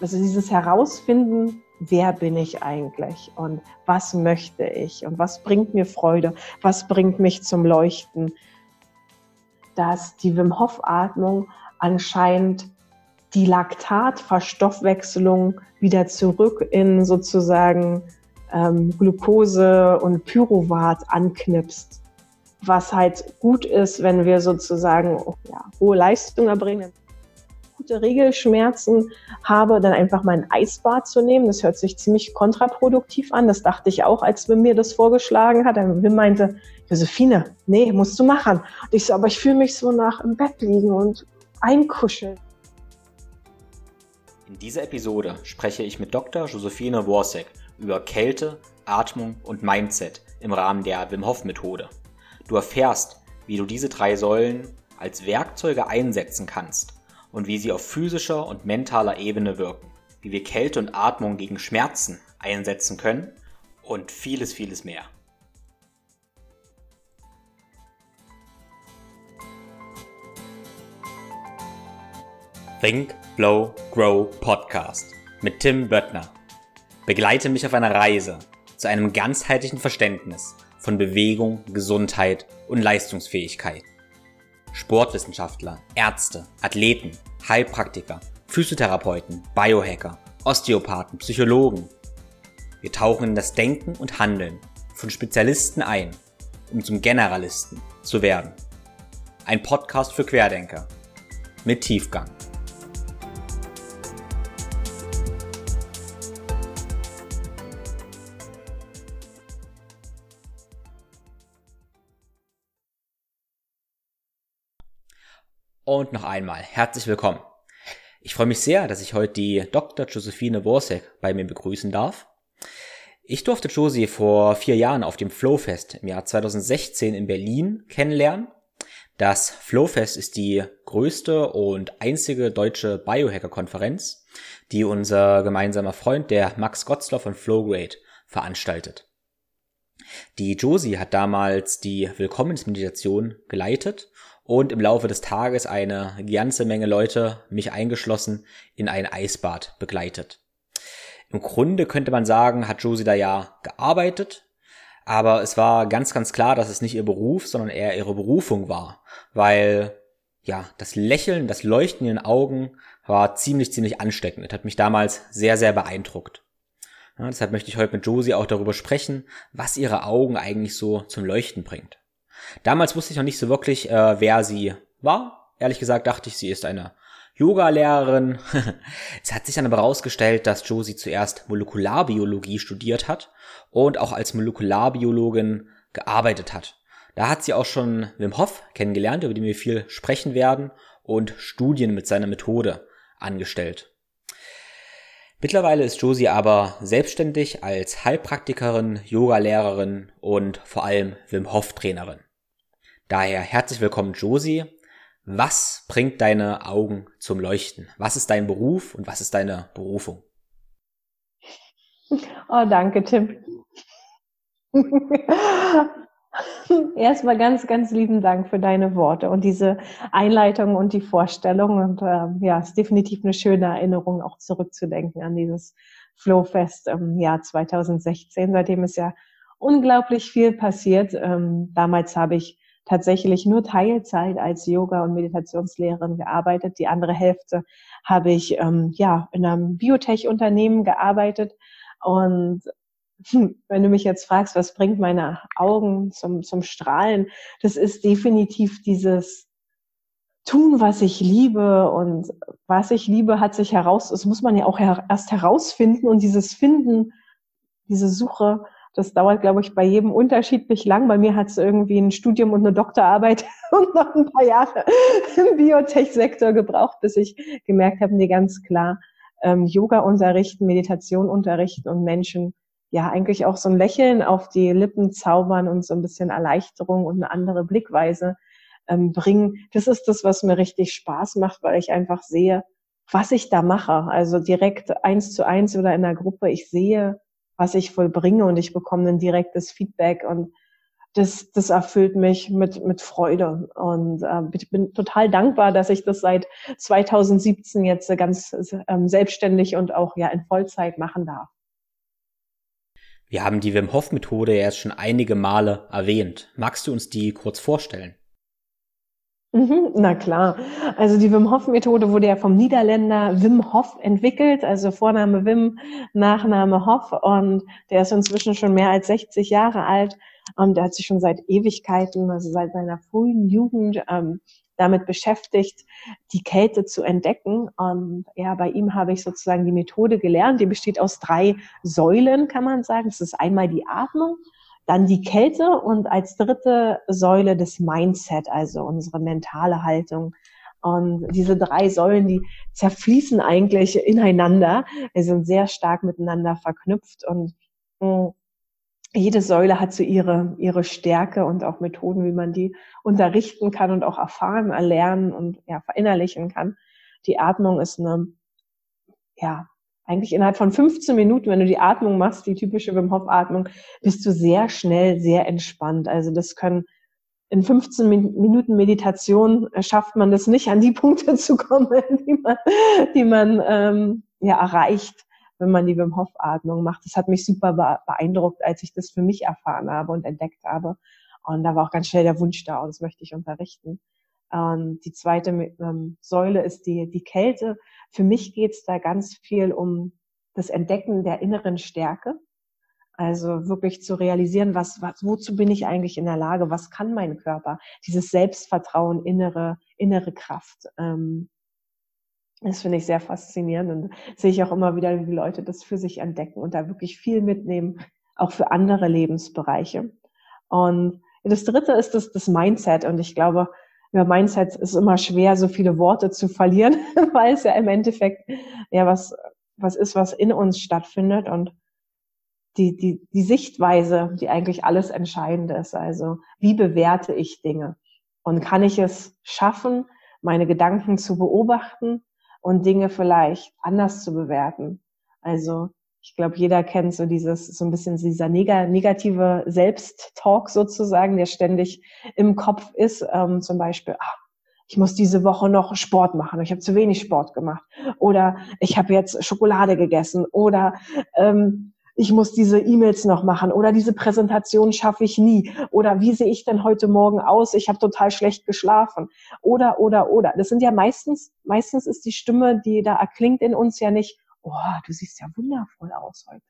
Also dieses Herausfinden, wer bin ich eigentlich und was möchte ich und was bringt mir Freude, was bringt mich zum Leuchten, dass die Wim Hof Atmung anscheinend die Laktatverstoffwechselung wieder zurück in sozusagen ähm, Glucose und Pyruvat anknipst, was halt gut ist, wenn wir sozusagen ja, hohe Leistung erbringen gute Regelschmerzen habe, dann einfach mal ein Eisbad zu nehmen. Das hört sich ziemlich kontraproduktiv an. Das dachte ich auch, als Wim mir das vorgeschlagen hat. Dann Wim meinte, Josephine, nee, musst du machen. Und ich so, aber ich fühle mich so nach im Bett liegen und einkuscheln. In dieser Episode spreche ich mit Dr. Josephine Worsek über Kälte, Atmung und Mindset im Rahmen der Wim Hof Methode. Du erfährst, wie du diese drei Säulen als Werkzeuge einsetzen kannst und wie sie auf physischer und mentaler Ebene wirken, wie wir Kälte und Atmung gegen Schmerzen einsetzen können und vieles, vieles mehr. Think, Flow, Grow Podcast mit Tim Böttner. Begleite mich auf einer Reise zu einem ganzheitlichen Verständnis von Bewegung, Gesundheit und Leistungsfähigkeit. Sportwissenschaftler, Ärzte, Athleten, Heilpraktiker, Physiotherapeuten, Biohacker, Osteopathen, Psychologen. Wir tauchen in das Denken und Handeln von Spezialisten ein, um zum Generalisten zu werden. Ein Podcast für Querdenker mit Tiefgang. Und noch einmal herzlich willkommen. Ich freue mich sehr, dass ich heute die Dr. Josephine Worsek bei mir begrüßen darf. Ich durfte Josie vor vier Jahren auf dem Flowfest im Jahr 2016 in Berlin kennenlernen. Das Flowfest ist die größte und einzige deutsche Biohacker-Konferenz, die unser gemeinsamer Freund, der Max Gotzler von Flowgrade, veranstaltet. Die Josie hat damals die Willkommensmeditation geleitet und im Laufe des Tages eine ganze Menge Leute, mich eingeschlossen, in ein Eisbad begleitet. Im Grunde könnte man sagen, hat Josie da ja gearbeitet, aber es war ganz, ganz klar, dass es nicht ihr Beruf, sondern eher ihre Berufung war, weil ja, das Lächeln, das Leuchten in den Augen war ziemlich, ziemlich ansteckend. Das hat mich damals sehr, sehr beeindruckt. Ja, deshalb möchte ich heute mit Josie auch darüber sprechen, was ihre Augen eigentlich so zum Leuchten bringt. Damals wusste ich noch nicht so wirklich, äh, wer sie war. Ehrlich gesagt dachte ich, sie ist eine Yoga-Lehrerin. es hat sich dann aber herausgestellt, dass Josie zuerst Molekularbiologie studiert hat und auch als Molekularbiologin gearbeitet hat. Da hat sie auch schon Wim Hof kennengelernt, über den wir viel sprechen werden, und Studien mit seiner Methode angestellt. Mittlerweile ist Josie aber selbstständig als Heilpraktikerin, Yogalehrerin und vor allem Wim Hof Trainerin. Daher herzlich willkommen, Josie. Was bringt deine Augen zum Leuchten? Was ist dein Beruf und was ist deine Berufung? Oh, danke, Tim. Erstmal ganz, ganz lieben Dank für deine Worte und diese Einleitung und die Vorstellung. Und ähm, ja, es ist definitiv eine schöne Erinnerung, auch zurückzudenken an dieses Flowfest im Jahr 2016. Seitdem ist ja unglaublich viel passiert. Ähm, damals habe ich tatsächlich nur Teilzeit als Yoga- und Meditationslehrerin gearbeitet. Die andere Hälfte habe ich ähm, ja in einem Biotech-Unternehmen gearbeitet. Und hm, wenn du mich jetzt fragst, was bringt meine Augen zum, zum Strahlen, das ist definitiv dieses tun, was ich liebe und was ich liebe, hat sich heraus, das muss man ja auch her erst herausfinden und dieses Finden, diese Suche das dauert, glaube ich, bei jedem unterschiedlich lang. Bei mir hat es irgendwie ein Studium und eine Doktorarbeit und noch ein paar Jahre im Biotech-Sektor gebraucht, bis ich gemerkt habe, nee, ganz klar, ähm, Yoga unterrichten, Meditation unterrichten und Menschen ja eigentlich auch so ein Lächeln auf die Lippen zaubern und so ein bisschen Erleichterung und eine andere Blickweise ähm, bringen. Das ist das, was mir richtig Spaß macht, weil ich einfach sehe, was ich da mache. Also direkt eins zu eins oder in der Gruppe. Ich sehe, was ich vollbringe und ich bekomme ein direktes Feedback und das, das erfüllt mich mit, mit Freude. Und äh, ich bin total dankbar, dass ich das seit 2017 jetzt ganz ähm, selbstständig und auch ja in Vollzeit machen darf. Wir haben die Wim Hof Methode jetzt schon einige Male erwähnt. Magst du uns die kurz vorstellen? Mhm, na klar. Also die Wim Hof Methode wurde ja vom Niederländer Wim Hof entwickelt, also Vorname Wim, Nachname Hof und der ist inzwischen schon mehr als 60 Jahre alt und der hat sich schon seit Ewigkeiten, also seit seiner frühen Jugend ähm, damit beschäftigt, die Kälte zu entdecken. Und ja, bei ihm habe ich sozusagen die Methode gelernt. Die besteht aus drei Säulen, kann man sagen. Das ist einmal die Atmung, dann die Kälte und als dritte Säule das Mindset, also unsere mentale Haltung. Und diese drei Säulen, die zerfließen eigentlich ineinander. Wir sind sehr stark miteinander verknüpft und hm, jede Säule hat so ihre, ihre Stärke und auch Methoden, wie man die unterrichten kann und auch erfahren, erlernen und ja, verinnerlichen kann. Die Atmung ist eine, ja, eigentlich innerhalb von 15 Minuten, wenn du die Atmung machst, die typische Wim Hof Atmung, bist du sehr schnell, sehr entspannt. Also das können in 15 Minuten Meditation äh, schafft man das nicht, an die Punkte zu kommen, die man, die man ähm, ja erreicht wenn man die Wim Hof Atmung macht. Das hat mich super beeindruckt, als ich das für mich erfahren habe und entdeckt habe. Und da war auch ganz schnell der Wunsch da, und das möchte ich unterrichten. Und die zweite ähm, Säule ist die, die Kälte. Für mich geht es da ganz viel um das Entdecken der inneren Stärke. Also wirklich zu realisieren, was, was, wozu bin ich eigentlich in der Lage? Was kann mein Körper? Dieses Selbstvertrauen, innere, innere Kraft. Ähm, das finde ich sehr faszinierend und sehe ich auch immer wieder, wie Leute das für sich entdecken und da wirklich viel mitnehmen, auch für andere Lebensbereiche. Und das dritte ist das, das Mindset. Und ich glaube, über Mindset ist immer schwer, so viele Worte zu verlieren, weil es ja im Endeffekt ja was, was ist, was in uns stattfindet und die, die, die Sichtweise, die eigentlich alles Entscheidende ist. Also, wie bewerte ich Dinge? Und kann ich es schaffen, meine Gedanken zu beobachten und Dinge vielleicht anders zu bewerten. Also ich glaube, jeder kennt so dieses, so ein bisschen dieser negative Selbsttalk sozusagen, der ständig im Kopf ist. Ähm, zum Beispiel, ach, ich muss diese Woche noch Sport machen, ich habe zu wenig Sport gemacht. Oder ich habe jetzt Schokolade gegessen. Oder ähm, ich muss diese E-Mails noch machen oder diese Präsentation schaffe ich nie oder wie sehe ich denn heute Morgen aus? Ich habe total schlecht geschlafen oder oder oder. Das sind ja meistens meistens ist die Stimme, die da erklingt in uns ja nicht. Oh, du siehst ja wundervoll aus heute.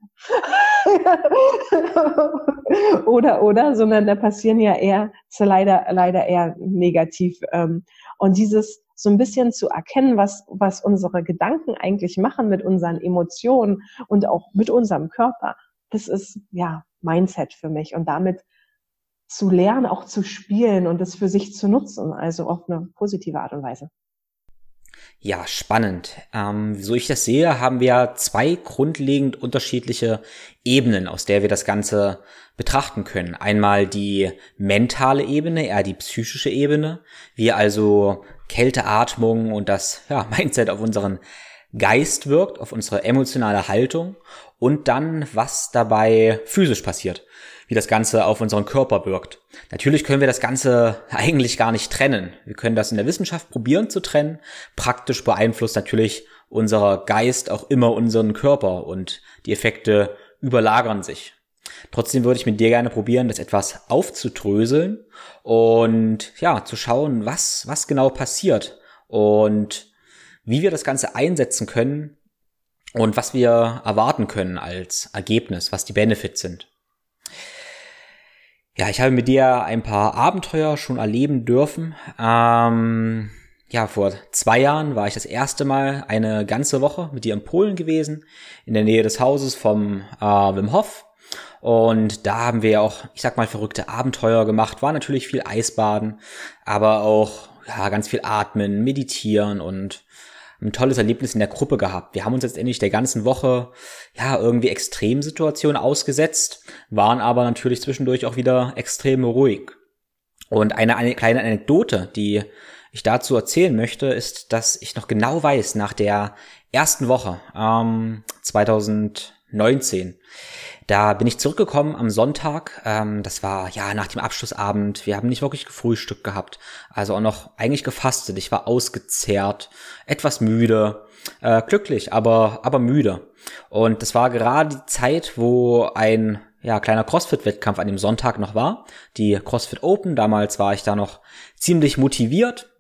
oder oder, sondern da passieren ja eher leider leider eher negativ. Ähm, und dieses so ein bisschen zu erkennen, was, was unsere Gedanken eigentlich machen mit unseren Emotionen und auch mit unserem Körper. Das ist, ja, Mindset für mich und damit zu lernen, auch zu spielen und es für sich zu nutzen, also auf eine positive Art und Weise. Ja, spannend. Ähm, so ich das sehe, haben wir zwei grundlegend unterschiedliche Ebenen, aus der wir das Ganze betrachten können. Einmal die mentale Ebene, eher die psychische Ebene, wie also Kälteatmung und das ja, Mindset auf unseren Geist wirkt, auf unsere emotionale Haltung und dann, was dabei physisch passiert, wie das Ganze auf unseren Körper wirkt. Natürlich können wir das Ganze eigentlich gar nicht trennen. Wir können das in der Wissenschaft probieren zu trennen. Praktisch beeinflusst natürlich unser Geist auch immer unseren Körper und die Effekte überlagern sich. Trotzdem würde ich mit dir gerne probieren, das etwas aufzudröseln und ja, zu schauen, was, was genau passiert und wie wir das Ganze einsetzen können und was wir erwarten können als Ergebnis, was die Benefits sind. Ja, ich habe mit dir ein paar Abenteuer schon erleben dürfen. Ähm, ja, vor zwei Jahren war ich das erste Mal eine ganze Woche mit dir in Polen gewesen, in der Nähe des Hauses vom äh, Wim Hof. Und da haben wir auch, ich sag mal, verrückte Abenteuer gemacht. War natürlich viel Eisbaden, aber auch ja, ganz viel Atmen, Meditieren und ein tolles Erlebnis in der Gruppe gehabt. Wir haben uns letztendlich der ganzen Woche ja irgendwie Extremsituationen ausgesetzt, waren aber natürlich zwischendurch auch wieder extrem ruhig. Und eine, eine kleine Anekdote, die ich dazu erzählen möchte, ist, dass ich noch genau weiß, nach der ersten Woche ähm, 2019 Da bin ich zurückgekommen am Sonntag. Ähm, das war ja nach dem Abschlussabend. Wir haben nicht wirklich gefrühstückt gehabt. Also auch noch eigentlich gefastet. Ich war ausgezehrt, etwas müde, äh, glücklich, aber, aber müde. Und das war gerade die Zeit, wo ein ja, kleiner CrossFit-Wettkampf an dem Sonntag noch war. Die CrossFit Open. Damals war ich da noch ziemlich motiviert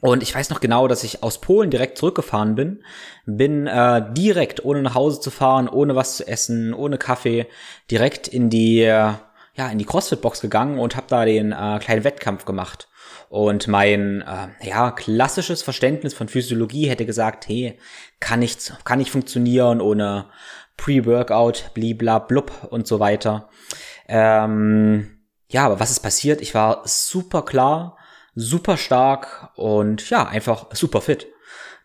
und ich weiß noch genau, dass ich aus Polen direkt zurückgefahren bin. Bin äh, direkt, ohne nach Hause zu fahren, ohne was zu essen, ohne Kaffee, direkt in die, äh, ja, in die CrossFit-Box gegangen und habe da den äh, kleinen Wettkampf gemacht. Und mein äh, ja, klassisches Verständnis von Physiologie hätte gesagt, hey, kann nicht, kann nicht funktionieren ohne Pre-Workout, blibla blub und so weiter. Ähm, ja, aber was ist passiert? Ich war super klar, super stark und ja, einfach super fit.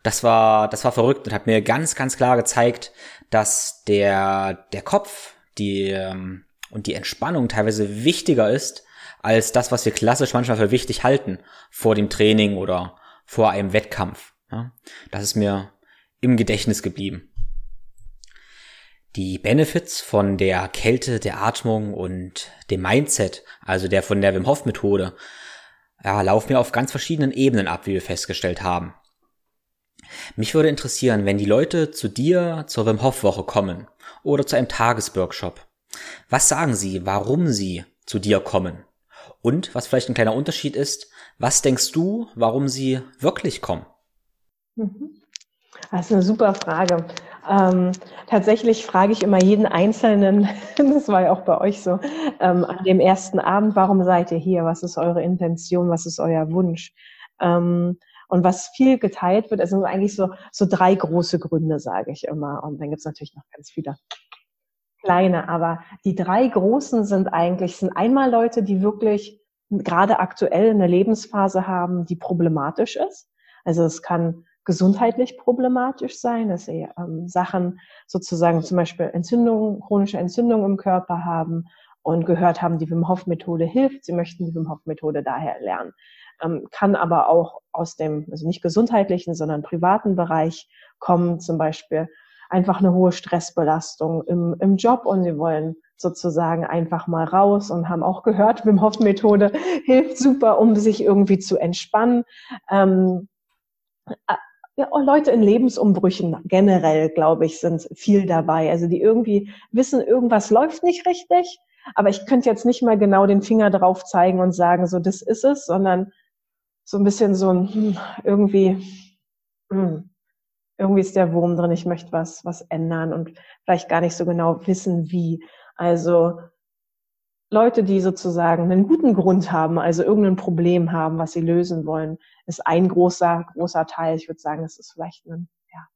Das war, das war verrückt und hat mir ganz, ganz klar gezeigt, dass der, der Kopf, die, ähm, und die Entspannung teilweise wichtiger ist als das, was wir klassisch manchmal für wichtig halten vor dem Training oder vor einem Wettkampf. Ja, das ist mir im Gedächtnis geblieben. Die Benefits von der Kälte, der Atmung und dem Mindset, also der von der Wim Hof Methode, ja, laufen wir auf ganz verschiedenen Ebenen ab, wie wir festgestellt haben. Mich würde interessieren, wenn die Leute zu dir zur Wim Hof Woche kommen oder zu einem Tagesworkshop. Was sagen sie, warum sie zu dir kommen? Und was vielleicht ein kleiner Unterschied ist, was denkst du, warum sie wirklich kommen? Mhm. Das ist eine super Frage. Ähm, tatsächlich frage ich immer jeden Einzelnen, das war ja auch bei euch so, ähm, an dem ersten Abend, warum seid ihr hier? Was ist eure Intention? Was ist euer Wunsch? Ähm, und was viel geteilt wird, sind eigentlich so, so drei große Gründe, sage ich immer. Und dann gibt es natürlich noch ganz viele kleine. Aber die drei großen sind eigentlich, sind einmal Leute, die wirklich gerade aktuell eine Lebensphase haben, die problematisch ist. Also es kann gesundheitlich problematisch sein, dass sie ähm, Sachen sozusagen zum Beispiel Entzündungen, chronische Entzündungen im Körper haben und gehört haben, die Wim Hof Methode hilft. Sie möchten die Wim Hof Methode daher lernen. Ähm, kann aber auch aus dem, also nicht gesundheitlichen, sondern privaten Bereich kommen, zum Beispiel einfach eine hohe Stressbelastung im, im Job und sie wollen sozusagen einfach mal raus und haben auch gehört, Wim Hof Methode hilft super, um sich irgendwie zu entspannen. Ähm, ja, Leute in Lebensumbrüchen generell, glaube ich, sind viel dabei. Also die irgendwie wissen, irgendwas läuft nicht richtig, aber ich könnte jetzt nicht mal genau den Finger drauf zeigen und sagen, so das ist es, sondern so ein bisschen so ein hm, irgendwie, hm, irgendwie ist der Wurm drin, ich möchte was, was ändern und vielleicht gar nicht so genau wissen, wie. Also Leute, die sozusagen einen guten Grund haben, also irgendein Problem haben, was sie lösen wollen, ist ein großer, großer Teil. Ich würde sagen, es ist vielleicht ein, ja,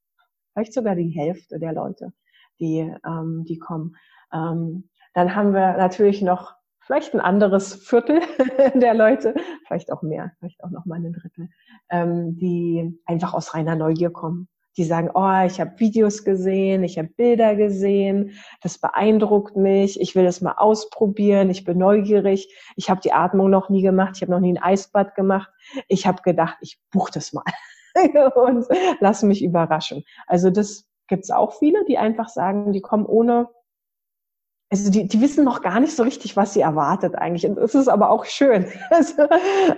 vielleicht sogar die Hälfte der Leute, die, ähm, die kommen. Ähm, dann haben wir natürlich noch vielleicht ein anderes Viertel der Leute, vielleicht auch mehr, vielleicht auch noch mal ein Drittel, ähm, die einfach aus reiner Neugier kommen die sagen, oh, ich habe Videos gesehen, ich habe Bilder gesehen, das beeindruckt mich, ich will es mal ausprobieren, ich bin neugierig, ich habe die Atmung noch nie gemacht, ich habe noch nie ein Eisbad gemacht, ich habe gedacht, ich buche das mal und lass mich überraschen. Also das gibt's auch viele, die einfach sagen, die kommen ohne also die, die wissen noch gar nicht so richtig, was sie erwartet eigentlich. Und das ist aber auch schön. Also,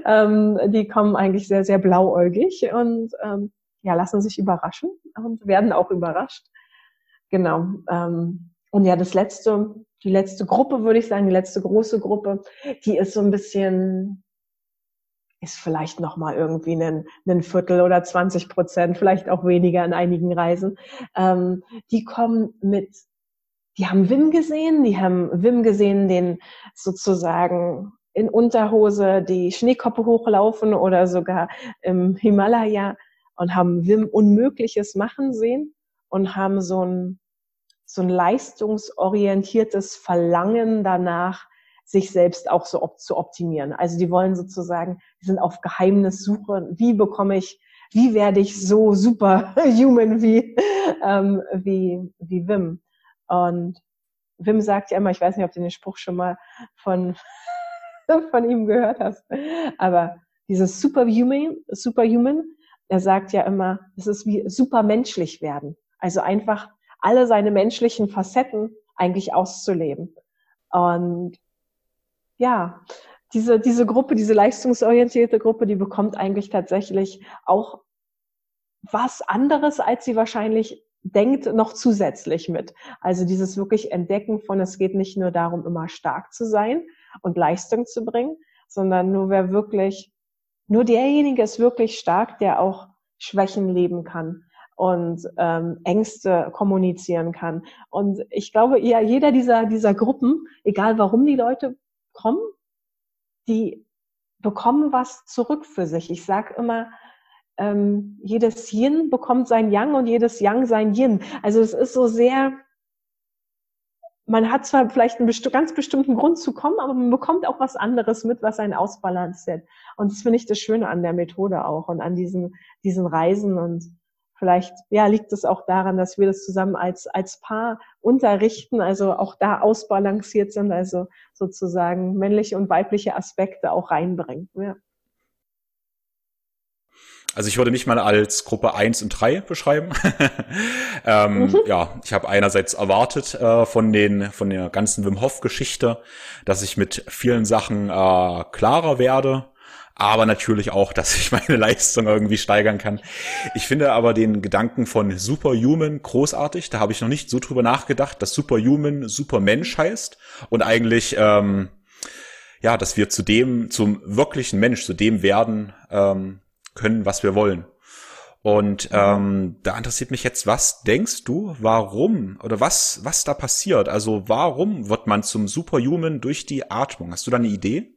ähm, die kommen eigentlich sehr, sehr blauäugig und ähm, ja, lassen sich überraschen und werden auch überrascht. Genau. Ähm, und ja, das letzte, die letzte Gruppe, würde ich sagen, die letzte große Gruppe, die ist so ein bisschen, ist vielleicht nochmal irgendwie ein, ein Viertel oder 20 Prozent, vielleicht auch weniger in einigen Reisen. Ähm, die kommen mit, die haben Wim gesehen, die haben Wim gesehen, den sozusagen in Unterhose die Schneekoppe hochlaufen oder sogar im Himalaya und haben Wim Unmögliches machen sehen und haben so ein, so ein leistungsorientiertes Verlangen danach, sich selbst auch so op zu optimieren. Also die wollen sozusagen, die sind auf Geheimnissuche. Wie bekomme ich, wie werde ich so super human wie, ähm, wie, wie Wim? Und Wim sagt ja immer, ich weiß nicht, ob du den Spruch schon mal von, von ihm gehört hast, aber dieses Superhuman, Superhuman er sagt ja immer, es ist wie supermenschlich werden. Also einfach alle seine menschlichen Facetten eigentlich auszuleben. Und ja, diese, diese Gruppe, diese leistungsorientierte Gruppe, die bekommt eigentlich tatsächlich auch was anderes, als sie wahrscheinlich denkt, noch zusätzlich mit. Also dieses wirklich Entdecken von, es geht nicht nur darum, immer stark zu sein und Leistung zu bringen, sondern nur wer wirklich, nur derjenige ist wirklich stark, der auch Schwächen leben kann und ähm, Ängste kommunizieren kann. Und ich glaube, ja, jeder dieser, dieser Gruppen, egal warum die Leute kommen, die bekommen was zurück für sich. Ich sage immer, ähm, jedes Yin bekommt sein Yang und jedes Yang sein Yin. Also es ist so sehr, man hat zwar vielleicht einen besti ganz bestimmten Grund zu kommen, aber man bekommt auch was anderes mit, was einen ausbalanciert. Und das finde ich das Schöne an der Methode auch und an diesen, diesen Reisen und Vielleicht ja, liegt es auch daran, dass wir das zusammen als, als Paar unterrichten, also auch da ausbalanciert sind, also sozusagen männliche und weibliche Aspekte auch reinbringen. Ja. Also ich würde mich mal als Gruppe 1 und 3 beschreiben. ähm, mhm. Ja, ich habe einerseits erwartet äh, von den von der ganzen Wim Hof Geschichte, dass ich mit vielen Sachen äh, klarer werde aber natürlich auch, dass ich meine Leistung irgendwie steigern kann. Ich finde aber den Gedanken von Superhuman großartig. Da habe ich noch nicht so drüber nachgedacht, dass Superhuman Supermensch heißt und eigentlich ähm, ja, dass wir zu dem, zum wirklichen Mensch, zu dem werden ähm, können, was wir wollen. Und ähm, da interessiert mich jetzt, was denkst du, warum oder was, was da passiert? Also warum wird man zum Superhuman durch die Atmung? Hast du da eine Idee?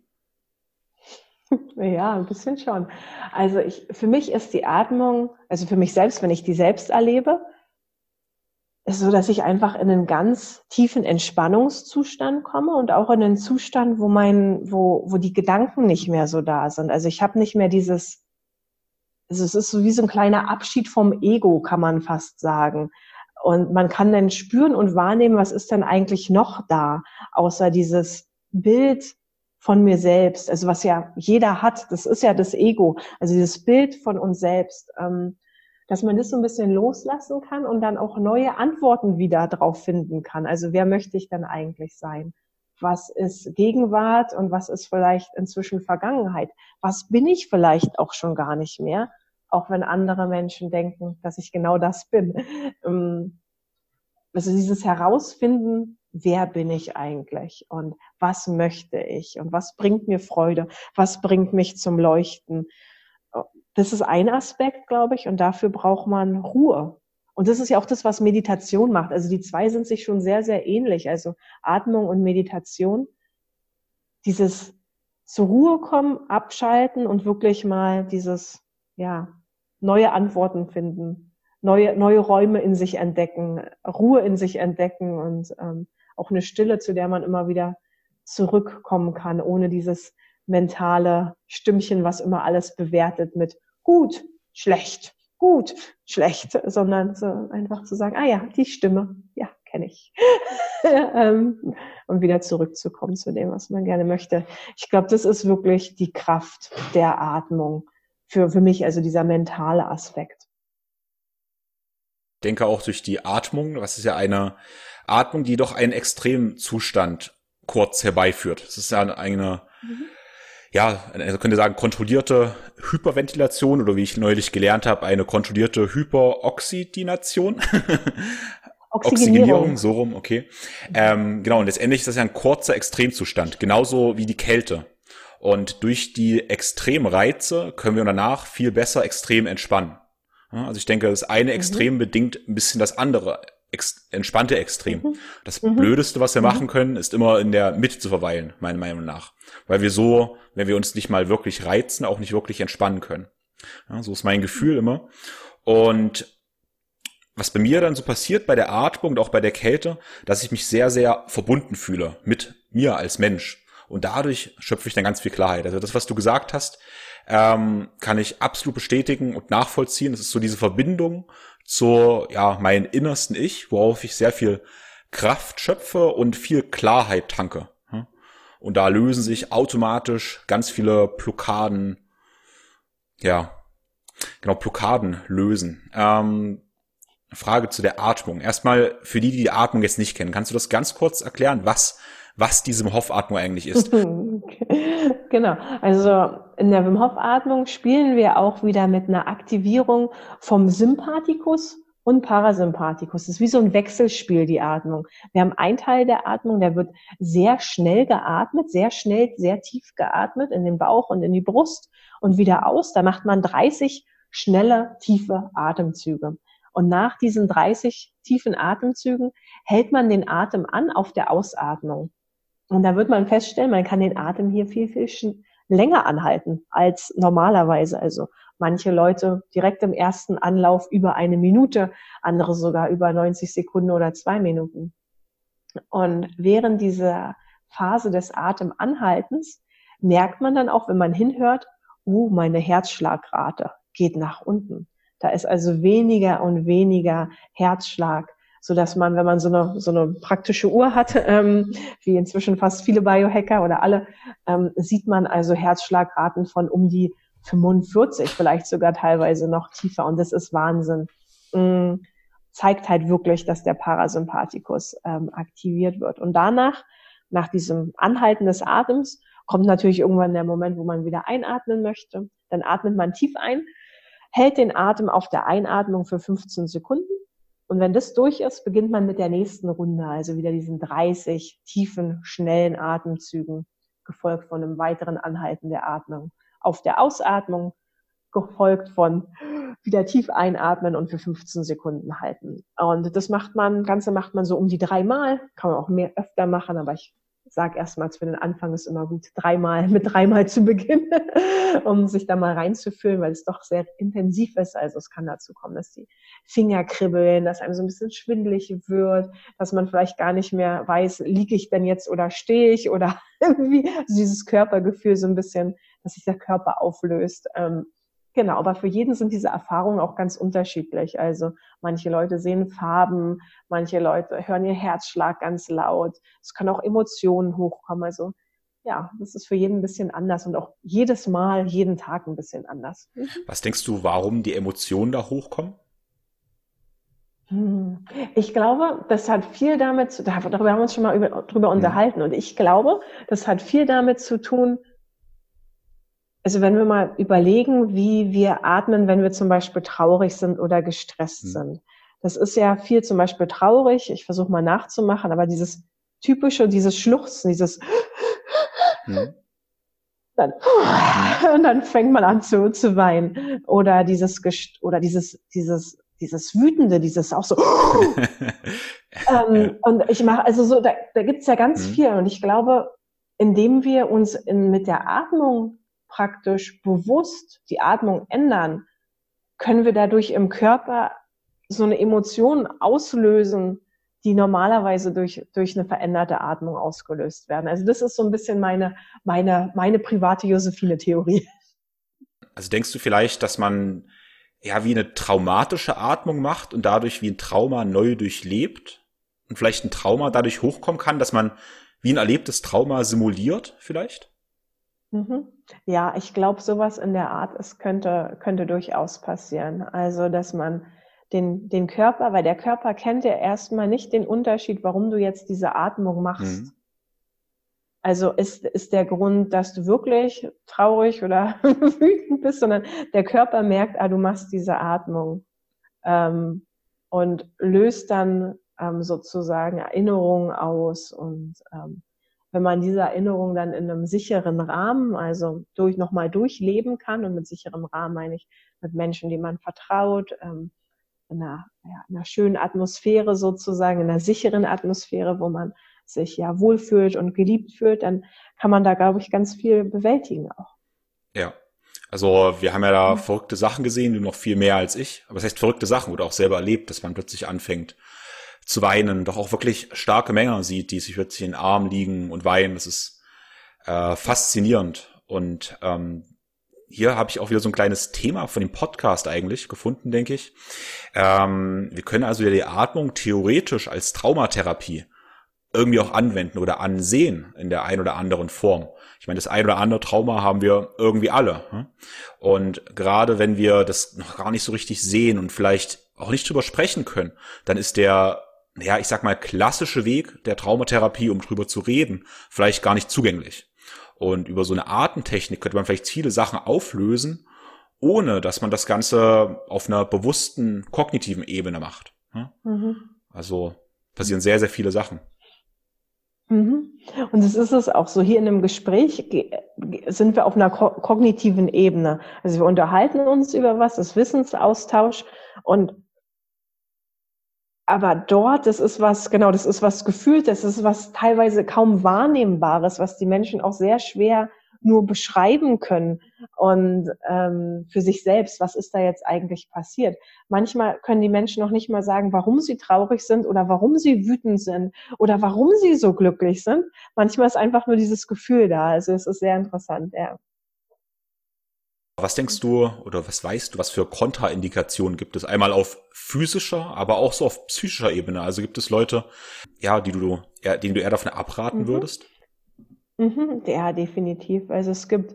Ja, ein bisschen schon. Also ich, für mich ist die Atmung, also für mich selbst, wenn ich die selbst erlebe, ist so, dass ich einfach in einen ganz tiefen Entspannungszustand komme und auch in einen Zustand, wo mein, wo, wo die Gedanken nicht mehr so da sind. Also ich habe nicht mehr dieses, also es ist so wie so ein kleiner Abschied vom Ego, kann man fast sagen. Und man kann dann spüren und wahrnehmen, was ist denn eigentlich noch da, außer dieses Bild von mir selbst, also was ja jeder hat, das ist ja das Ego, also dieses Bild von uns selbst, ähm, dass man das so ein bisschen loslassen kann und dann auch neue Antworten wieder drauf finden kann. Also wer möchte ich denn eigentlich sein? Was ist Gegenwart und was ist vielleicht inzwischen Vergangenheit? Was bin ich vielleicht auch schon gar nicht mehr? Auch wenn andere Menschen denken, dass ich genau das bin. Ähm, also dieses Herausfinden, wer bin ich eigentlich und was möchte ich und was bringt mir Freude, was bringt mich zum Leuchten. Das ist ein Aspekt, glaube ich, und dafür braucht man Ruhe. Und das ist ja auch das, was Meditation macht. Also die zwei sind sich schon sehr, sehr ähnlich. Also Atmung und Meditation. Dieses zur Ruhe kommen, abschalten und wirklich mal dieses, ja, neue Antworten finden, neue, neue Räume in sich entdecken, Ruhe in sich entdecken und ähm, auch eine Stille, zu der man immer wieder zurückkommen kann, ohne dieses mentale Stimmchen, was immer alles bewertet mit gut, schlecht, gut, schlecht, sondern so einfach zu sagen, ah ja, die Stimme, ja, kenne ich. ähm, und wieder zurückzukommen zu dem, was man gerne möchte. Ich glaube, das ist wirklich die Kraft der Atmung für, für mich, also dieser mentale Aspekt. Ich denke auch durch die Atmung, was ist ja eine Atmung, die doch einen Extremzustand kurz herbeiführt. Es ist ja eine, mhm. ja, also könnte sagen, kontrollierte Hyperventilation oder wie ich neulich gelernt habe, eine kontrollierte Hyperoxidination. Oxygenierung, so rum, okay. Ähm, genau, und letztendlich ist das ja ein kurzer Extremzustand, genauso wie die Kälte. Und durch die Extremreize können wir danach viel besser extrem entspannen. Also ich denke, das eine mhm. Extrem mhm. bedingt ein bisschen das andere ex entspannte Extrem. Mhm. Das mhm. Blödeste, was wir mhm. machen können, ist immer in der Mitte zu verweilen, meiner Meinung nach. Weil wir so, wenn wir uns nicht mal wirklich reizen, auch nicht wirklich entspannen können. Ja, so ist mein Gefühl immer. Und was bei mir dann so passiert bei der Atmung und auch bei der Kälte, dass ich mich sehr, sehr verbunden fühle mit mir als Mensch. Und dadurch schöpfe ich dann ganz viel Klarheit. Also das, was du gesagt hast, ähm, kann ich absolut bestätigen und nachvollziehen. Es ist so diese Verbindung zu ja, mein innersten Ich, worauf ich sehr viel Kraft schöpfe und viel Klarheit tanke. Und da lösen sich automatisch ganz viele Blockaden, ja, genau, Blockaden lösen. Ähm, Frage zu der Atmung. Erstmal für die, die die Atmung jetzt nicht kennen, kannst du das ganz kurz erklären, was was diese Wim Hof Atmung eigentlich ist? genau. Also in der Wim Hof Atmung spielen wir auch wieder mit einer Aktivierung vom Sympathikus und Parasympathikus. Das ist wie so ein Wechselspiel, die Atmung. Wir haben einen Teil der Atmung, der wird sehr schnell geatmet, sehr schnell, sehr tief geatmet in den Bauch und in die Brust und wieder aus. Da macht man 30 schnelle, tiefe Atemzüge. Und nach diesen 30 tiefen Atemzügen hält man den Atem an auf der Ausatmung. Und da wird man feststellen, man kann den Atem hier viel, viel länger anhalten als normalerweise. Also manche Leute direkt im ersten Anlauf über eine Minute, andere sogar über 90 Sekunden oder zwei Minuten. Und während dieser Phase des Atemanhaltens merkt man dann auch, wenn man hinhört, uh, meine Herzschlagrate geht nach unten. Da ist also weniger und weniger Herzschlag, so dass man, wenn man so eine, so eine praktische Uhr hat, ähm, wie inzwischen fast viele Biohacker oder alle, ähm, sieht man also Herzschlagraten von um die 45, vielleicht sogar teilweise noch tiefer. Und das ist Wahnsinn. Mhm. Zeigt halt wirklich, dass der Parasympathikus ähm, aktiviert wird. Und danach, nach diesem Anhalten des Atems, kommt natürlich irgendwann der Moment, wo man wieder einatmen möchte. Dann atmet man tief ein, hält den Atem auf der Einatmung für 15 Sekunden. Und wenn das durch ist, beginnt man mit der nächsten Runde, also wieder diesen 30 tiefen, schnellen Atemzügen, gefolgt von einem weiteren Anhalten der Atmung auf der Ausatmung, gefolgt von wieder tief einatmen und für 15 Sekunden halten. Und das macht man, Ganze macht man so um die dreimal, kann man auch mehr öfter machen, aber ich sage erstmals für den Anfang ist immer gut, dreimal mit dreimal zu beginnen, um sich da mal reinzufühlen, weil es doch sehr intensiv ist. Also es kann dazu kommen, dass die Finger kribbeln, dass einem so ein bisschen schwindelig wird, dass man vielleicht gar nicht mehr weiß, liege ich denn jetzt oder stehe ich oder irgendwie also dieses Körpergefühl so ein bisschen dass sich der Körper auflöst. Ähm, genau, aber für jeden sind diese Erfahrungen auch ganz unterschiedlich. Also manche Leute sehen Farben, manche Leute hören ihr Herzschlag ganz laut. Es können auch Emotionen hochkommen. Also ja, das ist für jeden ein bisschen anders und auch jedes Mal, jeden Tag ein bisschen anders. Mhm. Was denkst du, warum die Emotionen da hochkommen? Hm. Ich glaube, das hat viel damit zu, darüber haben wir uns schon mal über, drüber mhm. unterhalten. Und ich glaube, das hat viel damit zu tun, also wenn wir mal überlegen, wie wir atmen, wenn wir zum Beispiel traurig sind oder gestresst mhm. sind. Das ist ja viel zum Beispiel traurig. Ich versuche mal nachzumachen, aber dieses typische, dieses Schluchzen, dieses mhm. dann, und dann fängt man an zu, zu weinen. Oder dieses, oder dieses, dieses, dieses Wütende, dieses auch so. ähm, und ich mache, also so, da, da gibt's ja ganz mhm. viel. Und ich glaube, indem wir uns in, mit der Atmung praktisch bewusst die Atmung ändern, können wir dadurch im Körper so eine Emotion auslösen, die normalerweise durch, durch eine veränderte Atmung ausgelöst werden. Also das ist so ein bisschen meine, meine, meine private Josephine-Theorie. Also denkst du vielleicht, dass man ja wie eine traumatische Atmung macht und dadurch wie ein Trauma neu durchlebt und vielleicht ein Trauma dadurch hochkommen kann, dass man wie ein erlebtes Trauma simuliert vielleicht? Mhm. Ja, ich glaube, sowas in der Art, es könnte, könnte durchaus passieren. Also, dass man den, den Körper, weil der Körper kennt ja erstmal nicht den Unterschied, warum du jetzt diese Atmung machst. Mhm. Also ist, ist der Grund, dass du wirklich traurig oder wütend bist, sondern der Körper merkt, ah, du machst diese Atmung ähm, und löst dann ähm, sozusagen Erinnerungen aus und ähm, wenn man diese Erinnerung dann in einem sicheren Rahmen, also durch nochmal durchleben kann und mit sicherem Rahmen meine ich mit Menschen, die man vertraut, ähm, in einer, ja, in einer schönen Atmosphäre sozusagen, in einer sicheren Atmosphäre, wo man sich ja wohlfühlt und geliebt fühlt, dann kann man da, glaube ich, ganz viel bewältigen auch. Ja. Also wir haben ja da verrückte Sachen gesehen, du noch viel mehr als ich. Aber das heißt verrückte Sachen oder auch selber erlebt, dass man plötzlich anfängt, zu weinen, doch auch wirklich starke Männer sieht, die sich plötzlich in den Arm liegen und weinen. Das ist äh, faszinierend. Und ähm, hier habe ich auch wieder so ein kleines Thema von dem Podcast eigentlich gefunden, denke ich. Ähm, wir können also die Atmung theoretisch als Traumatherapie irgendwie auch anwenden oder ansehen in der ein oder anderen Form. Ich meine, das ein oder andere Trauma haben wir irgendwie alle. Hm? Und gerade wenn wir das noch gar nicht so richtig sehen und vielleicht auch nicht drüber sprechen können, dann ist der, ja, ich sag mal, klassische Weg der Traumatherapie, um drüber zu reden, vielleicht gar nicht zugänglich. Und über so eine Artentechnik könnte man vielleicht viele Sachen auflösen, ohne dass man das Ganze auf einer bewussten kognitiven Ebene macht. Mhm. Also passieren sehr, sehr viele Sachen. Mhm. Und es ist es auch so, hier in einem Gespräch sind wir auf einer kognitiven Ebene. Also wir unterhalten uns über was, das Wissensaustausch und aber dort, das ist was, genau, das ist was gefühlt, das ist was teilweise kaum wahrnehmbares, was die Menschen auch sehr schwer nur beschreiben können und ähm, für sich selbst, was ist da jetzt eigentlich passiert. Manchmal können die Menschen noch nicht mal sagen, warum sie traurig sind oder warum sie wütend sind oder warum sie so glücklich sind. Manchmal ist einfach nur dieses Gefühl da. Also es ist sehr interessant, ja. Was denkst du oder was weißt du, was für Kontraindikationen gibt es? Einmal auf physischer, aber auch so auf psychischer Ebene. Also gibt es Leute, ja, die du, eher, denen du eher davon abraten mhm. würdest? Mhm, ja, definitiv. Also es gibt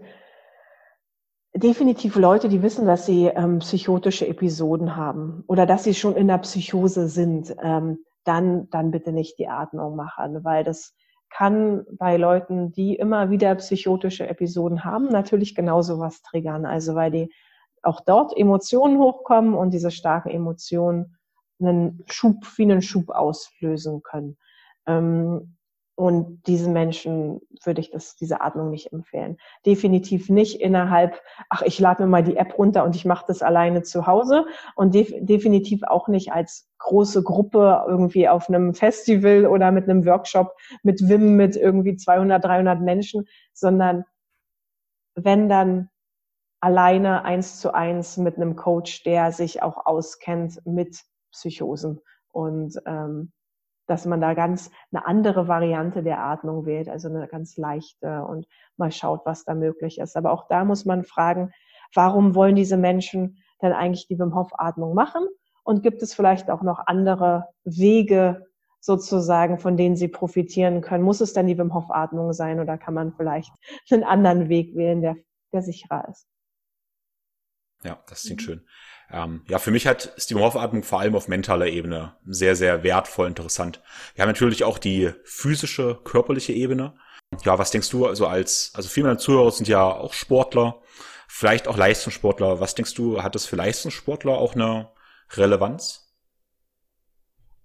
definitiv Leute, die wissen, dass sie ähm, psychotische Episoden haben oder dass sie schon in der Psychose sind. Ähm, dann, dann bitte nicht die Atmung machen, weil das kann bei Leuten, die immer wieder psychotische Episoden haben, natürlich genauso was triggern. Also weil die auch dort Emotionen hochkommen und diese starken Emotionen einen Schub, wie einen Schub auslösen können. Ähm, und diesen Menschen würde ich das, diese Atmung nicht empfehlen. Definitiv nicht innerhalb, ach, ich lade mir mal die App runter und ich mache das alleine zu Hause. Und def definitiv auch nicht als große Gruppe irgendwie auf einem Festival oder mit einem Workshop mit Wim mit irgendwie 200, 300 Menschen, sondern wenn dann alleine eins zu eins mit einem Coach, der sich auch auskennt mit Psychosen. Und ähm, dass man da ganz eine andere Variante der Atmung wählt, also eine ganz leichte und mal schaut, was da möglich ist. Aber auch da muss man fragen, warum wollen diese Menschen denn eigentlich die Wim Hof Atmung machen? Und gibt es vielleicht auch noch andere Wege sozusagen, von denen sie profitieren können? Muss es dann die Wim Hof Atmung sein oder kann man vielleicht einen anderen Weg wählen, der, der sicherer ist? Ja, das klingt mhm. schön. Ähm, ja, für mich hat ist die Aufatmung vor allem auf mentaler Ebene sehr, sehr wertvoll, interessant. Wir haben natürlich auch die physische, körperliche Ebene. Ja, was denkst du, also als, also viele meiner Zuhörer sind ja auch Sportler, vielleicht auch Leistungssportler. Was denkst du, hat das für Leistungssportler auch eine Relevanz?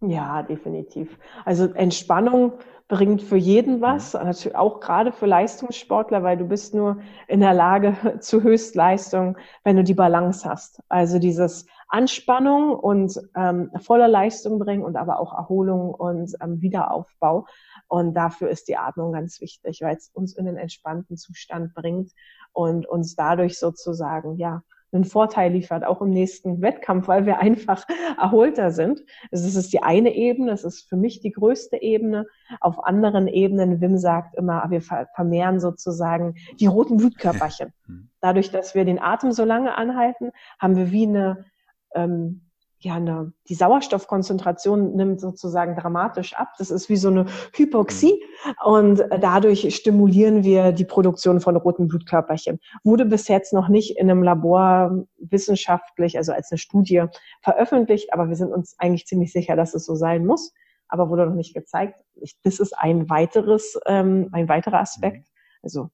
Ja, definitiv. Also Entspannung bringt für jeden was, natürlich auch gerade für Leistungssportler, weil du bist nur in der Lage zu Höchstleistung, wenn du die Balance hast. Also dieses Anspannung und ähm, voller Leistung bringen und aber auch Erholung und ähm, Wiederaufbau. Und dafür ist die Atmung ganz wichtig, weil es uns in den entspannten Zustand bringt und uns dadurch sozusagen, ja, einen Vorteil liefert, auch im nächsten Wettkampf, weil wir einfach erholter sind. Also es ist die eine Ebene, es ist für mich die größte Ebene. Auf anderen Ebenen, Wim sagt immer, wir vermehren sozusagen die roten Blutkörperchen. Hm. Dadurch, dass wir den Atem so lange anhalten, haben wir wie eine ähm, ja, eine, die Sauerstoffkonzentration nimmt sozusagen dramatisch ab. Das ist wie so eine Hypoxie und dadurch stimulieren wir die Produktion von roten Blutkörperchen. Wurde bis jetzt noch nicht in einem Labor wissenschaftlich, also als eine Studie veröffentlicht, aber wir sind uns eigentlich ziemlich sicher, dass es so sein muss, aber wurde noch nicht gezeigt. Das ist ein weiteres, ähm, ein weiterer Aspekt. Also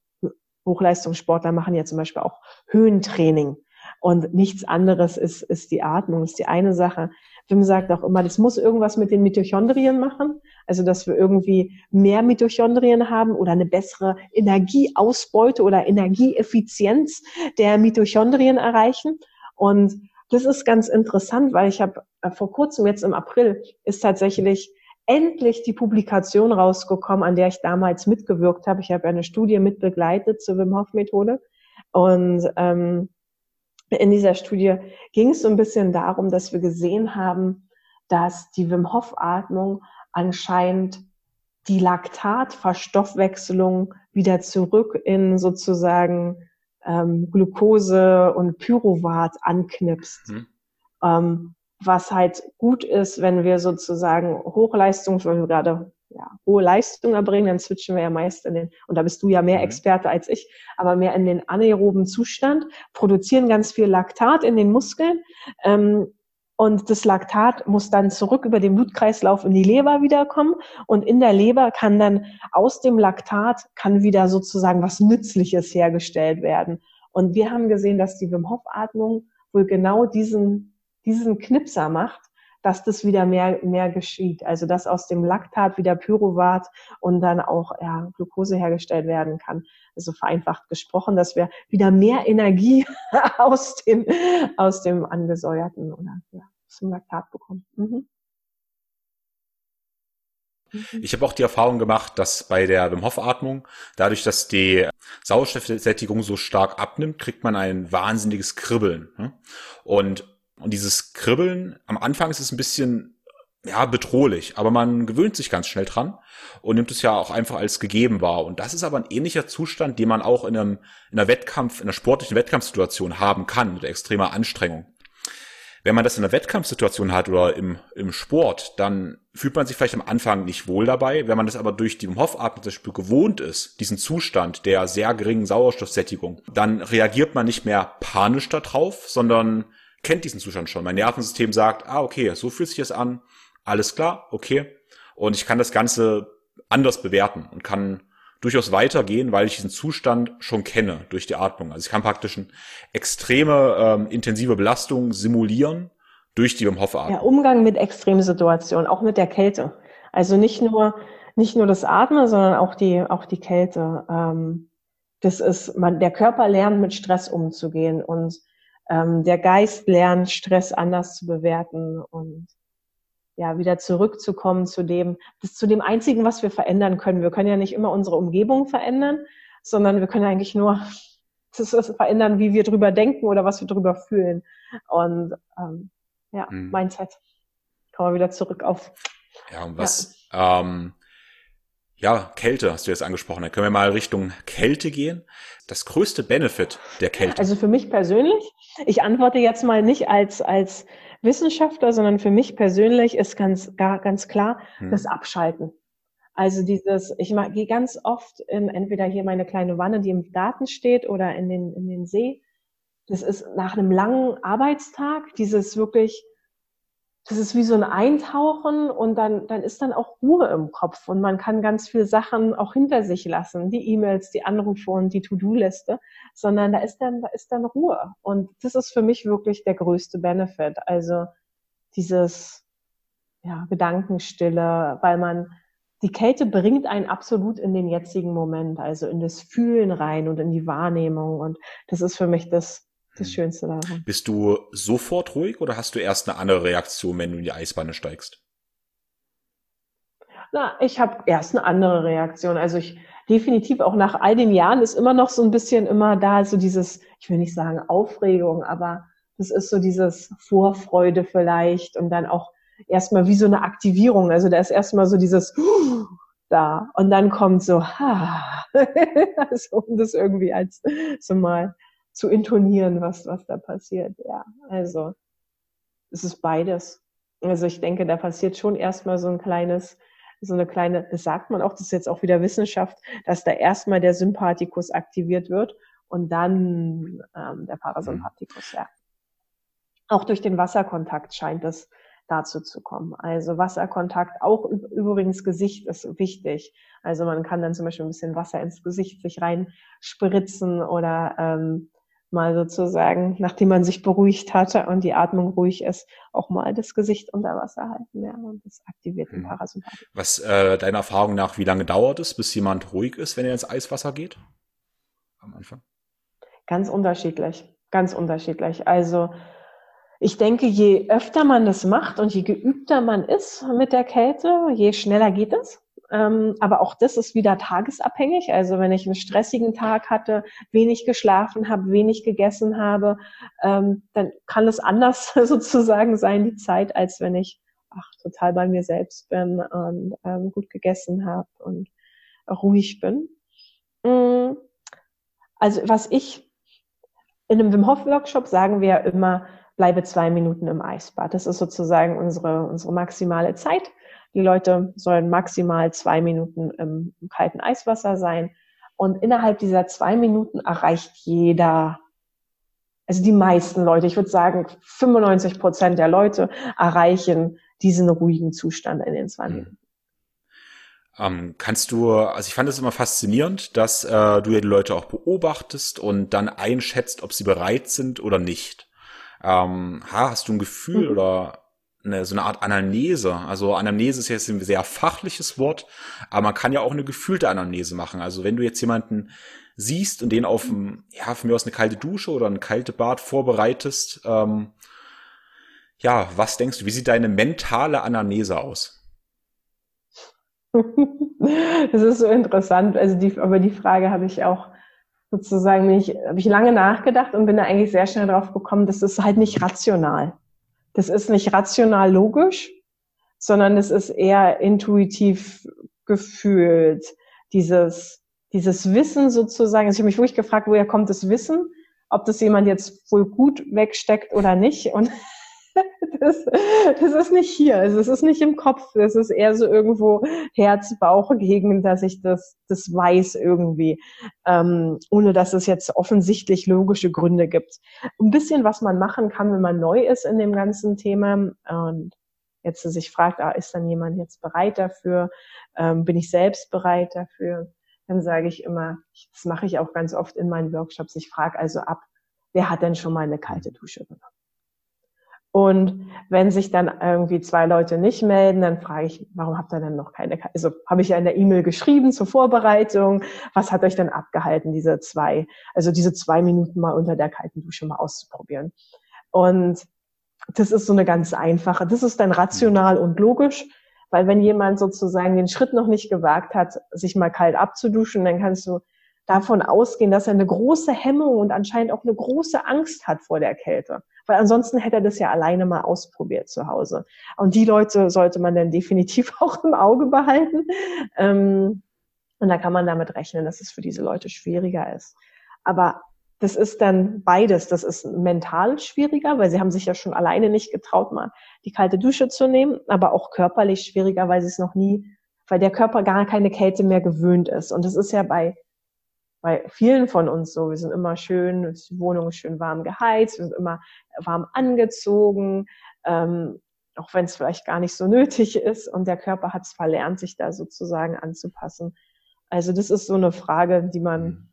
Hochleistungssportler machen ja zum Beispiel auch Höhentraining. Und nichts anderes ist, ist die Atmung, ist die eine Sache. Wim sagt auch immer, das muss irgendwas mit den Mitochondrien machen. Also, dass wir irgendwie mehr Mitochondrien haben oder eine bessere Energieausbeute oder Energieeffizienz der Mitochondrien erreichen. Und das ist ganz interessant, weil ich habe äh, vor kurzem, jetzt im April, ist tatsächlich endlich die Publikation rausgekommen, an der ich damals mitgewirkt habe. Ich habe eine Studie mitbegleitet zur Wim Hof Methode. Und ähm, in dieser Studie ging es so ein bisschen darum, dass wir gesehen haben, dass die Wim Hof Atmung anscheinend die Laktatverstoffwechselung wieder zurück in sozusagen ähm, Glucose und Pyruvat anknipst. Mhm. Ähm, was halt gut ist, wenn wir sozusagen Hochleistung, weil wir gerade ja, hohe Leistung erbringen, dann switchen wir ja meist in den, und da bist du ja mehr mhm. Experte als ich, aber mehr in den anaeroben Zustand, produzieren ganz viel Laktat in den Muskeln ähm, und das Laktat muss dann zurück über den Blutkreislauf in die Leber wiederkommen und in der Leber kann dann aus dem Laktat kann wieder sozusagen was Nützliches hergestellt werden. Und wir haben gesehen, dass die Wim Hof Atmung wohl genau diesen, diesen Knipser macht, dass das wieder mehr, mehr geschieht. Also, dass aus dem Laktat wieder Pyruvat und dann auch ja, Glucose hergestellt werden kann. Also vereinfacht gesprochen, dass wir wieder mehr Energie aus dem, aus dem angesäuerten oder ja, zum Laktat bekommen. Mhm. mhm. Ich habe auch die Erfahrung gemacht, dass bei der Wim dadurch, dass die Sauerstoffsättigung so stark abnimmt, kriegt man ein wahnsinniges Kribbeln. Ne? Und und dieses Kribbeln, am Anfang ist es ein bisschen, ja, bedrohlich, aber man gewöhnt sich ganz schnell dran und nimmt es ja auch einfach als gegeben wahr. Und das ist aber ein ähnlicher Zustand, den man auch in einem, in einer Wettkampf, in einer sportlichen Wettkampfsituation haben kann, mit extremer Anstrengung. Wenn man das in einer Wettkampfsituation hat oder im, im Sport, dann fühlt man sich vielleicht am Anfang nicht wohl dabei. Wenn man das aber durch die Hoffatmung zum Beispiel gewohnt ist, diesen Zustand der sehr geringen Sauerstoffsättigung, dann reagiert man nicht mehr panisch darauf, sondern kennt diesen Zustand schon. Mein Nervensystem sagt, ah, okay, so fühlt sich das an. Alles klar, okay. Und ich kann das Ganze anders bewerten und kann durchaus weitergehen, weil ich diesen Zustand schon kenne durch die Atmung. Also ich kann praktisch eine extreme ähm, intensive Belastung simulieren durch die Wim Hof Atmung. Umgang mit Extremsituationen, auch mit der Kälte. Also nicht nur nicht nur das Atmen, sondern auch die auch die Kälte. Ähm, das ist man der Körper lernt mit Stress umzugehen und ähm, der Geist lernt, Stress anders zu bewerten und ja, wieder zurückzukommen zu dem, das, zu dem einzigen, was wir verändern können. Wir können ja nicht immer unsere Umgebung verändern, sondern wir können eigentlich nur das, verändern, wie wir drüber denken oder was wir drüber fühlen. Und ähm, ja, mhm. Mindset. Kommen wir wieder zurück auf. Ja, und was, ja. Ähm, ja, Kälte hast du jetzt angesprochen. Da können wir mal Richtung Kälte gehen. Das größte Benefit der Kälte. Also für mich persönlich, ich antworte jetzt mal nicht als, als Wissenschaftler, sondern für mich persönlich ist ganz, gar, ganz klar hm. das Abschalten. Also dieses, ich gehe ganz oft in entweder hier meine kleine Wanne, die im Garten steht, oder in den, in den See. Das ist nach einem langen Arbeitstag, dieses wirklich das ist wie so ein Eintauchen und dann, dann ist dann auch Ruhe im Kopf und man kann ganz viele Sachen auch hinter sich lassen, die E-Mails, die Anrufe und die To-Do-Liste, sondern da ist dann, da ist dann Ruhe. Und das ist für mich wirklich der größte Benefit. Also dieses, ja, Gedankenstille, weil man, die Kälte bringt einen absolut in den jetzigen Moment, also in das Fühlen rein und in die Wahrnehmung. Und das ist für mich das, das hm. Schönste daran. Bist du sofort ruhig oder hast du erst eine andere Reaktion, wenn du in die Eisbahn steigst? Na, ich habe erst eine andere Reaktion. Also ich definitiv auch nach all den Jahren ist immer noch so ein bisschen immer da, so dieses, ich will nicht sagen Aufregung, aber das ist so dieses Vorfreude vielleicht und dann auch erstmal wie so eine Aktivierung. Also da ist erstmal so dieses da und dann kommt so, ha, also um das irgendwie als so mal zu intonieren, was, was da passiert. Ja, also es ist beides. Also ich denke, da passiert schon erstmal so ein kleines, so eine kleine, das sagt man auch, das ist jetzt auch wieder Wissenschaft, dass da erstmal der Sympathikus aktiviert wird und dann ähm, der Parasympathikus, ja. Auch durch den Wasserkontakt scheint es dazu zu kommen. Also Wasserkontakt, auch übrigens Gesicht ist wichtig. Also man kann dann zum Beispiel ein bisschen Wasser ins Gesicht sich reinspritzen oder ähm, mal sozusagen, nachdem man sich beruhigt hatte und die Atmung ruhig ist, auch mal das Gesicht unter Wasser halten. Ja, und das aktiviert den hm. Parasympathikus. Was äh, deiner Erfahrung nach, wie lange dauert es, bis jemand ruhig ist, wenn er ins Eiswasser geht? Am Anfang? Ganz unterschiedlich. Ganz unterschiedlich. Also ich denke, je öfter man das macht und je geübter man ist mit der Kälte, je schneller geht es. Ähm, aber auch das ist wieder tagesabhängig. Also wenn ich einen stressigen Tag hatte, wenig geschlafen habe, wenig gegessen habe, ähm, dann kann es anders sozusagen sein, die Zeit, als wenn ich ach, total bei mir selbst bin und ähm, gut gegessen habe und ruhig bin. Mm. Also was ich in einem Wim Hof Workshop sagen wir immer, bleibe zwei Minuten im Eisbad. Das ist sozusagen unsere, unsere maximale Zeit. Die Leute sollen maximal zwei Minuten im, im kalten Eiswasser sein. Und innerhalb dieser zwei Minuten erreicht jeder also die meisten Leute, ich würde sagen 95 Prozent der Leute erreichen diesen ruhigen Zustand in den zwei mhm. Minuten. Ähm, kannst du, also ich fand es immer faszinierend, dass äh, du ja die Leute auch beobachtest und dann einschätzt, ob sie bereit sind oder nicht. Ähm, hast du ein Gefühl mhm. oder eine, so eine Art Anamnese? Also Anamnese ist jetzt ein sehr fachliches Wort, aber man kann ja auch eine gefühlte Anamnese machen. Also wenn du jetzt jemanden siehst und den auf, ja, von mir aus eine kalte Dusche oder ein kalte Bad vorbereitest, ähm, ja, was denkst du, wie sieht deine mentale Anamnese aus? Das ist so interessant. Also die, über die Frage habe ich auch sozusagen nicht, habe ich lange nachgedacht und bin da eigentlich sehr schnell drauf gekommen, das ist halt nicht rational. Das ist nicht rational logisch, sondern es ist eher intuitiv gefühlt. Dieses, dieses Wissen sozusagen. Also ich habe mich wirklich gefragt, woher kommt das Wissen? Ob das jemand jetzt wohl gut wegsteckt oder nicht. Und das, das ist nicht hier, also es ist nicht im Kopf, es ist eher so irgendwo Herz, Bauch gegen, dass ich das, das weiß irgendwie, ähm, ohne dass es jetzt offensichtlich logische Gründe gibt. Ein bisschen, was man machen kann, wenn man neu ist in dem ganzen Thema und jetzt sich fragt, ah, ist dann jemand jetzt bereit dafür? Ähm, bin ich selbst bereit dafür? Dann sage ich immer, das mache ich auch ganz oft in meinen Workshops, ich frage also ab, wer hat denn schon mal eine kalte Dusche genommen? Und wenn sich dann irgendwie zwei Leute nicht melden, dann frage ich, warum habt ihr denn noch keine, also habe ich ja in der E-Mail geschrieben zur Vorbereitung, was hat euch denn abgehalten, diese zwei, also diese zwei Minuten mal unter der kalten Dusche mal auszuprobieren. Und das ist so eine ganz einfache, das ist dann rational und logisch, weil wenn jemand sozusagen den Schritt noch nicht gewagt hat, sich mal kalt abzuduschen, dann kannst du davon ausgehen, dass er eine große Hemmung und anscheinend auch eine große Angst hat vor der Kälte. Weil ansonsten hätte er das ja alleine mal ausprobiert zu Hause. Und die Leute sollte man dann definitiv auch im Auge behalten. Ähm, und da kann man damit rechnen, dass es für diese Leute schwieriger ist. Aber das ist dann beides. Das ist mental schwieriger, weil sie haben sich ja schon alleine nicht getraut, mal die kalte Dusche zu nehmen, aber auch körperlich schwieriger, weil sie es noch nie, weil der Körper gar keine Kälte mehr gewöhnt ist. Und das ist ja bei bei vielen von uns so. Wir sind immer schön, die Wohnung ist schön warm geheizt, wir sind immer warm angezogen, ähm, auch wenn es vielleicht gar nicht so nötig ist. Und der Körper hat es verlernt, sich da sozusagen anzupassen. Also das ist so eine Frage, die man,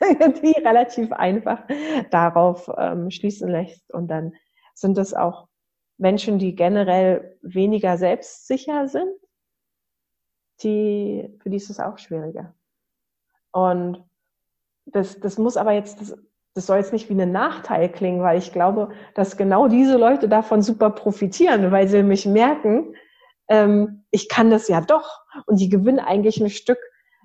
mhm. die relativ einfach darauf ähm, schließen lässt. Und dann sind es auch Menschen, die generell weniger selbstsicher sind, die, für die ist es auch schwieriger. Und das, das muss aber jetzt, das, das soll jetzt nicht wie ein Nachteil klingen, weil ich glaube, dass genau diese Leute davon super profitieren, weil sie mich merken, ähm, ich kann das ja doch. Und die gewinnen eigentlich ein Stück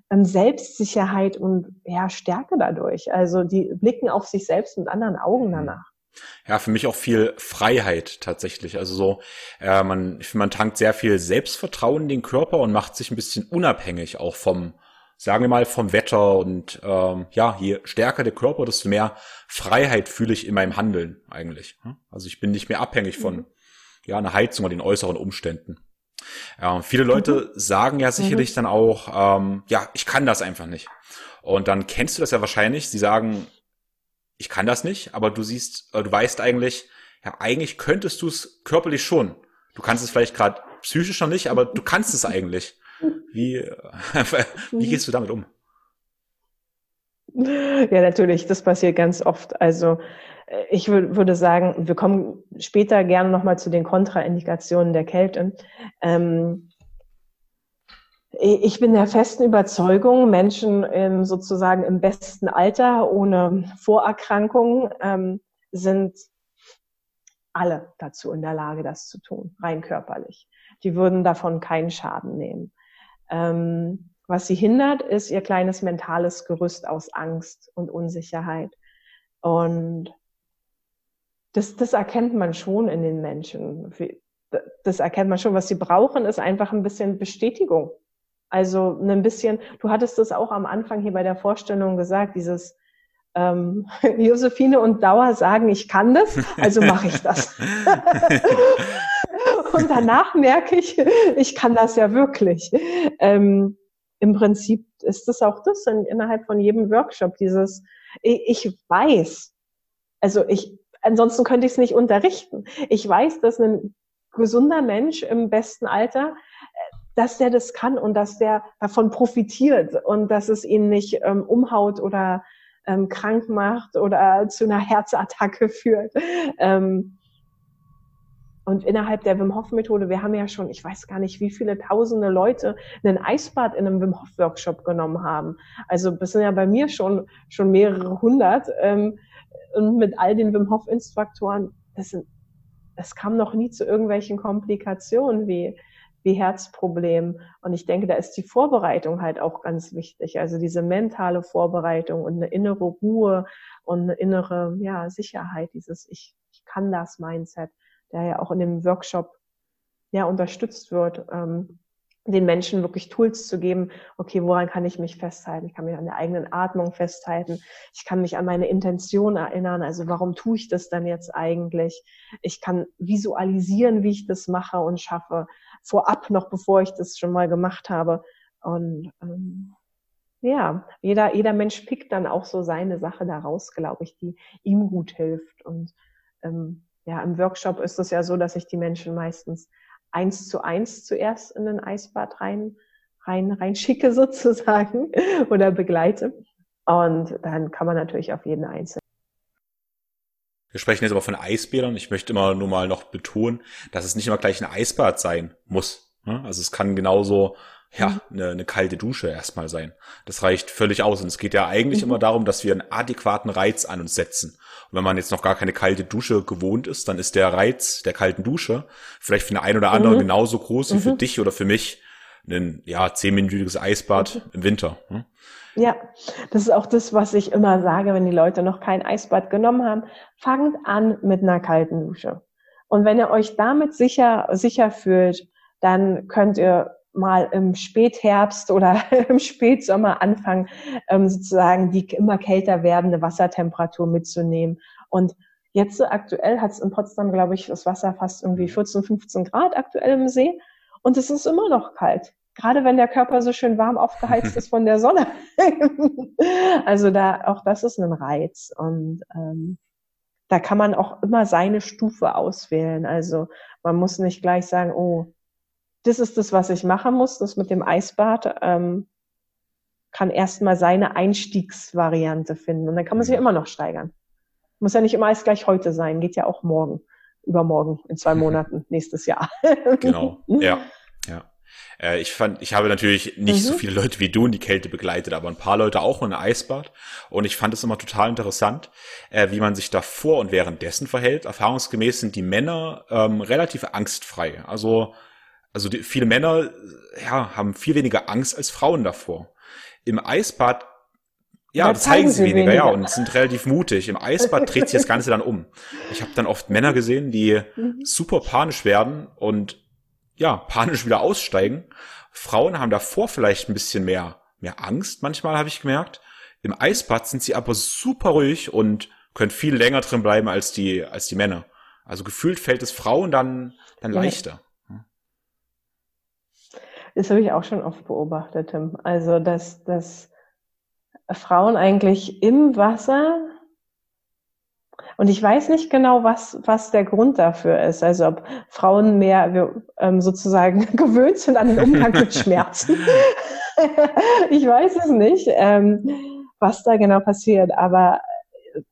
ähm, Selbstsicherheit und ja, Stärke dadurch. Also die blicken auf sich selbst mit anderen Augen danach. Ja, für mich auch viel Freiheit tatsächlich. Also so, äh, man, ich finde, man tankt sehr viel Selbstvertrauen in den Körper und macht sich ein bisschen unabhängig auch vom, sagen wir mal, vom Wetter und ähm, ja, je stärker der Körper, desto mehr Freiheit fühle ich in meinem Handeln eigentlich. Also ich bin nicht mehr abhängig von ja, einer Heizung oder den äußeren Umständen. Ja, viele Leute mhm. sagen ja sicherlich mhm. dann auch, ähm, ja, ich kann das einfach nicht. Und dann kennst du das ja wahrscheinlich. Sie sagen, ich kann das nicht, aber du siehst, äh, du weißt eigentlich, ja, eigentlich könntest du es körperlich schon. Du kannst es vielleicht gerade psychisch noch nicht, aber du kannst es eigentlich. Wie, wie gehst du damit um? Ja, natürlich, das passiert ganz oft. Also äh, ich würde sagen, wir kommen später gerne nochmal zu den Kontraindikationen der Kälte. Ähm, ich bin der festen Überzeugung, Menschen im, sozusagen im besten Alter, ohne Vorerkrankungen, ähm, sind alle dazu in der Lage, das zu tun, rein körperlich. Die würden davon keinen Schaden nehmen. Ähm, was sie hindert, ist ihr kleines mentales Gerüst aus Angst und Unsicherheit. Und das, das erkennt man schon in den Menschen. Das erkennt man schon. Was sie brauchen, ist einfach ein bisschen Bestätigung. Also ein bisschen, du hattest das auch am Anfang hier bei der Vorstellung gesagt, dieses ähm, Josephine und Dauer sagen, ich kann das, also mache ich das. und danach merke ich, ich kann das ja wirklich. Ähm, Im Prinzip ist das auch das in, innerhalb von jedem Workshop, dieses, ich, ich weiß, also ich, ansonsten könnte ich es nicht unterrichten. Ich weiß, dass ein gesunder Mensch im besten Alter, dass der das kann und dass der davon profitiert und dass es ihn nicht ähm, umhaut oder ähm, krank macht oder zu einer Herzattacke führt. Ähm, und innerhalb der Wim Hof Methode, wir haben ja schon, ich weiß gar nicht, wie viele tausende Leute einen Eisbad in einem Wim Hof Workshop genommen haben. Also das sind ja bei mir schon, schon mehrere hundert. Ähm, und mit all den Wim Hof Instruktoren, das sind, das kam noch nie zu irgendwelchen Komplikationen wie, wie Herzproblemen. Und ich denke, da ist die Vorbereitung halt auch ganz wichtig. Also diese mentale Vorbereitung und eine innere Ruhe und eine innere, ja, Sicherheit, dieses Ich, ich kann das Mindset der ja auch in dem Workshop ja unterstützt wird, ähm, den Menschen wirklich Tools zu geben, okay, woran kann ich mich festhalten? Ich kann mich an der eigenen Atmung festhalten. Ich kann mich an meine Intention erinnern. Also warum tue ich das dann jetzt eigentlich? Ich kann visualisieren, wie ich das mache und schaffe, vorab noch, bevor ich das schon mal gemacht habe. Und ähm, ja, jeder, jeder Mensch pickt dann auch so seine Sache daraus, glaube ich, die ihm gut hilft. Und ähm, ja, im Workshop ist es ja so, dass ich die Menschen meistens eins zu eins zuerst in ein Eisbad rein, rein, rein schicke sozusagen oder begleite. Und dann kann man natürlich auf jeden einzelnen. Wir sprechen jetzt aber von Eisbädern. Ich möchte immer nur mal noch betonen, dass es nicht immer gleich ein Eisbad sein muss. Also es kann genauso ja, mhm. eine, eine kalte Dusche erstmal sein. Das reicht völlig aus. Und es geht ja eigentlich mhm. immer darum, dass wir einen adäquaten Reiz an uns setzen. Und wenn man jetzt noch gar keine kalte Dusche gewohnt ist, dann ist der Reiz der kalten Dusche vielleicht für den einen oder anderen mhm. genauso groß wie für mhm. dich oder für mich ein ja zehnminütiges Eisbad mhm. im Winter. Hm? Ja, das ist auch das, was ich immer sage, wenn die Leute noch kein Eisbad genommen haben. Fangt an mit einer kalten Dusche. Und wenn ihr euch damit sicher, sicher fühlt, dann könnt ihr mal im Spätherbst oder im Spätsommer anfangen, ähm, sozusagen die immer kälter werdende Wassertemperatur mitzunehmen. Und jetzt aktuell hat es in Potsdam, glaube ich, das Wasser fast irgendwie 14, 15 Grad aktuell im See. Und es ist immer noch kalt. Gerade wenn der Körper so schön warm aufgeheizt ist von der Sonne. also da, auch das ist ein Reiz. Und ähm, da kann man auch immer seine Stufe auswählen. Also man muss nicht gleich sagen, oh, das ist das, was ich machen muss. Das mit dem Eisbad ähm, kann erstmal seine Einstiegsvariante finden. Und dann kann man sich ja mhm. immer noch steigern. Muss ja nicht immer alles gleich heute sein, geht ja auch morgen, übermorgen, in zwei Monaten, nächstes Jahr. genau, ja, ja. Äh, ich fand, ich habe natürlich nicht mhm. so viele Leute wie du in die Kälte begleitet, aber ein paar Leute auch in ein Eisbad. Und ich fand es immer total interessant, äh, wie man sich davor und währenddessen verhält. Erfahrungsgemäß sind die Männer ähm, relativ angstfrei. Also also die, viele Männer ja, haben viel weniger Angst als Frauen davor. Im Eisbad ja, das zeigen sie weniger, weniger, ja, und sind relativ mutig. Im Eisbad dreht sich das Ganze dann um. Ich habe dann oft Männer gesehen, die mhm. super panisch werden und ja, panisch wieder aussteigen. Frauen haben davor vielleicht ein bisschen mehr, mehr Angst, manchmal habe ich gemerkt. Im Eisbad sind sie aber super ruhig und können viel länger drin bleiben als die, als die Männer. Also gefühlt fällt es Frauen dann, dann leichter. Das habe ich auch schon oft beobachtet, Tim. Also, dass, dass Frauen eigentlich im Wasser und ich weiß nicht genau, was, was der Grund dafür ist. Also ob Frauen mehr ähm, sozusagen gewöhnt sind an den Umgang mit Schmerzen. ich weiß es nicht, ähm, was da genau passiert. Aber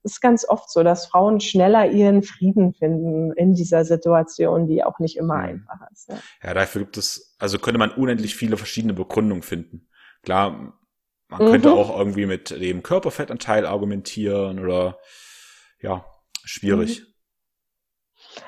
ist ganz oft so, dass Frauen schneller ihren Frieden finden in dieser Situation, die auch nicht immer mhm. einfach ist. Ja. ja, dafür gibt es, also könnte man unendlich viele verschiedene Begründungen finden. Klar, man mhm. könnte auch irgendwie mit dem Körperfettanteil argumentieren oder ja, schwierig. Mhm.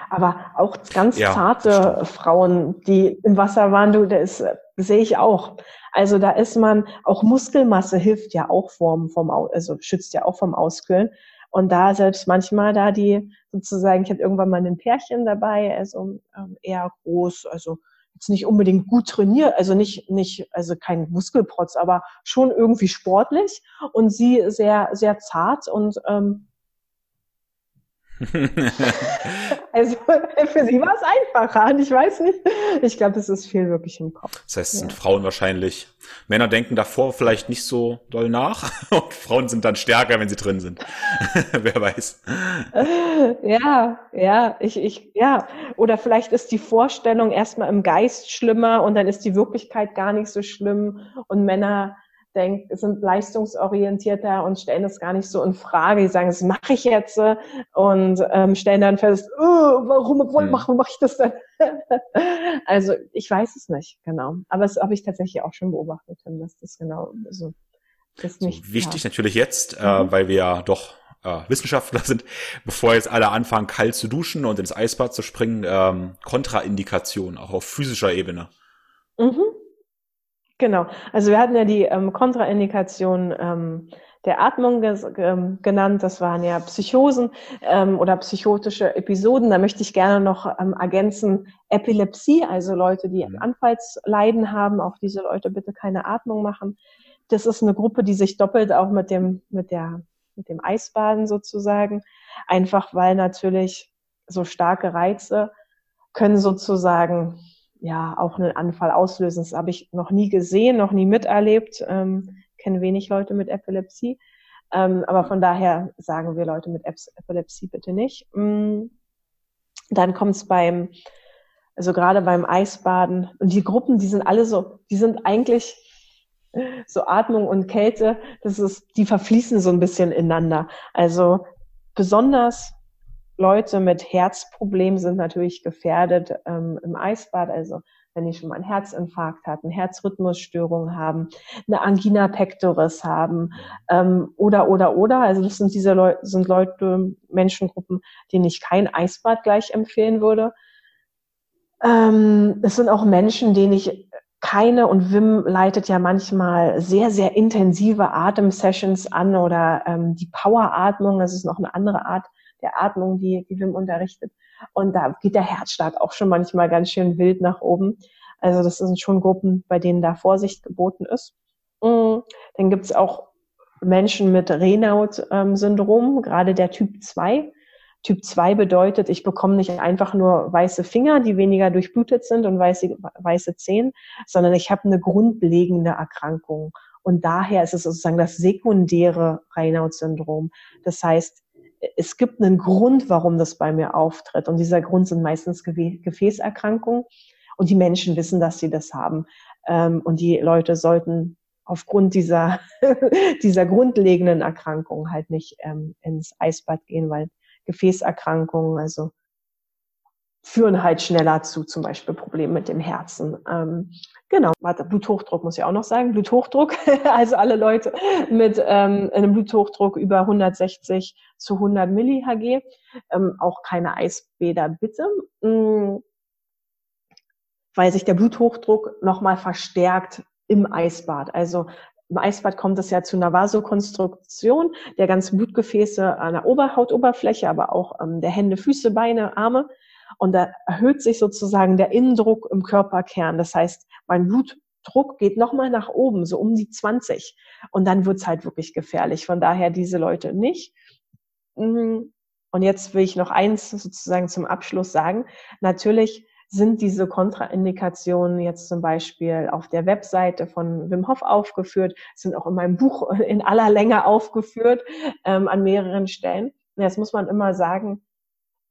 Aber auch ganz ja, zarte stimmt. Frauen, die im Wasser waren, du, das sehe ich auch. Also da ist man, auch Muskelmasse hilft ja auch vom, vom, also schützt ja auch vom Auskühlen. Und da selbst manchmal da die sozusagen, ich hatte irgendwann mal ein Pärchen dabei, also ähm, eher groß, also jetzt nicht unbedingt gut trainiert, also nicht, nicht, also kein Muskelprotz, aber schon irgendwie sportlich und sie sehr, sehr zart und ähm, also für sie war es einfacher. Und ich weiß nicht, ich glaube, es ist viel wirklich im Kopf. Das heißt, es sind Frauen wahrscheinlich. Männer denken davor vielleicht nicht so doll nach und Frauen sind dann stärker, wenn sie drin sind. Wer weiß. Ja, ja, ich, ich, ja. Oder vielleicht ist die Vorstellung erstmal im Geist schlimmer und dann ist die Wirklichkeit gar nicht so schlimm und Männer denk, sind leistungsorientierter und stellen das gar nicht so in Frage. Die sagen, das mache ich jetzt und ähm, stellen dann fest, oh, warum, warum hm. mache mach ich das denn? also ich weiß es nicht, genau. Aber das habe ich tatsächlich auch schon beobachtet, dass das genau so das nicht so, Wichtig passt. natürlich jetzt, äh, mhm. weil wir ja doch äh, Wissenschaftler sind, bevor jetzt alle anfangen, kalt zu duschen und ins Eisbad zu springen, ähm, Kontraindikation, auch auf physischer Ebene. Mhm. Genau. Also wir hatten ja die ähm, Kontraindikation ähm, der Atmung ähm, genannt. Das waren ja Psychosen ähm, oder psychotische Episoden. Da möchte ich gerne noch ähm, ergänzen Epilepsie, also Leute, die mhm. Anfallsleiden haben. Auch diese Leute bitte keine Atmung machen. Das ist eine Gruppe, die sich doppelt auch mit dem mit der mit dem Eisbaden sozusagen, einfach weil natürlich so starke Reize können sozusagen ja auch einen Anfall auslösen. Das habe ich noch nie gesehen, noch nie miterlebt. Ähm, kenne wenig Leute mit Epilepsie. Ähm, aber von daher sagen wir Leute mit Epilepsie bitte nicht. Mm. Dann kommt es beim, also gerade beim Eisbaden und die Gruppen, die sind alle so, die sind eigentlich so Atmung und Kälte, das ist, die verfließen so ein bisschen ineinander. Also besonders Leute mit Herzproblemen sind natürlich gefährdet ähm, im Eisbad. Also wenn die schon mal einen Herzinfarkt hatten, Herzrhythmusstörungen haben, eine Angina pectoris haben ähm, oder oder oder. Also das sind diese Leute, sind Leute, Menschengruppen, denen ich kein Eisbad gleich empfehlen würde. Ähm, es sind auch Menschen, denen ich keine und Wim leitet ja manchmal sehr, sehr intensive Atemsessions an oder ähm, die Poweratmung, das ist noch eine andere Art der Atmung, die, die Wim unterrichtet. Und da geht der Herzschlag auch schon manchmal ganz schön wild nach oben. Also das sind schon Gruppen, bei denen da Vorsicht geboten ist. Mm, dann gibt's auch Menschen mit Renault-Syndrom, gerade der Typ 2. Typ 2 bedeutet, ich bekomme nicht einfach nur weiße Finger, die weniger durchblutet sind und weiße, weiße Zehen, sondern ich habe eine grundlegende Erkrankung. Und daher ist es sozusagen das sekundäre Raynaud-Syndrom. Das heißt, es gibt einen Grund, warum das bei mir auftritt. Und dieser Grund sind meistens Gefäßerkrankungen. Und die Menschen wissen, dass sie das haben. Ähm, und die Leute sollten aufgrund dieser, dieser grundlegenden Erkrankungen halt nicht ähm, ins Eisbad gehen, weil Gefäßerkrankungen, also führen halt schneller zu zum Beispiel Problemen mit dem Herzen. Ähm, genau, warte, Bluthochdruck muss ich auch noch sagen. Bluthochdruck, also alle Leute mit ähm, einem Bluthochdruck über 160 zu 100 Millihg, ähm, auch keine Eisbäder bitte, mh, mm, weil sich der Bluthochdruck nochmal verstärkt im Eisbad. Also im Eisbad kommt es ja zu einer Vasokonstruktion der ganzen Blutgefäße an der Oberhautoberfläche, aber auch ähm, der Hände, Füße, Beine, Arme. Und da erhöht sich sozusagen der Innendruck im Körperkern. Das heißt, mein Blutdruck geht nochmal nach oben, so um die 20. Und dann wird's halt wirklich gefährlich. Von daher diese Leute nicht. Mhm. Und jetzt will ich noch eins sozusagen zum Abschluss sagen. Natürlich sind diese Kontraindikationen jetzt zum Beispiel auf der Webseite von Wim Hof aufgeführt, sind auch in meinem Buch in aller Länge aufgeführt ähm, an mehreren Stellen. Jetzt muss man immer sagen,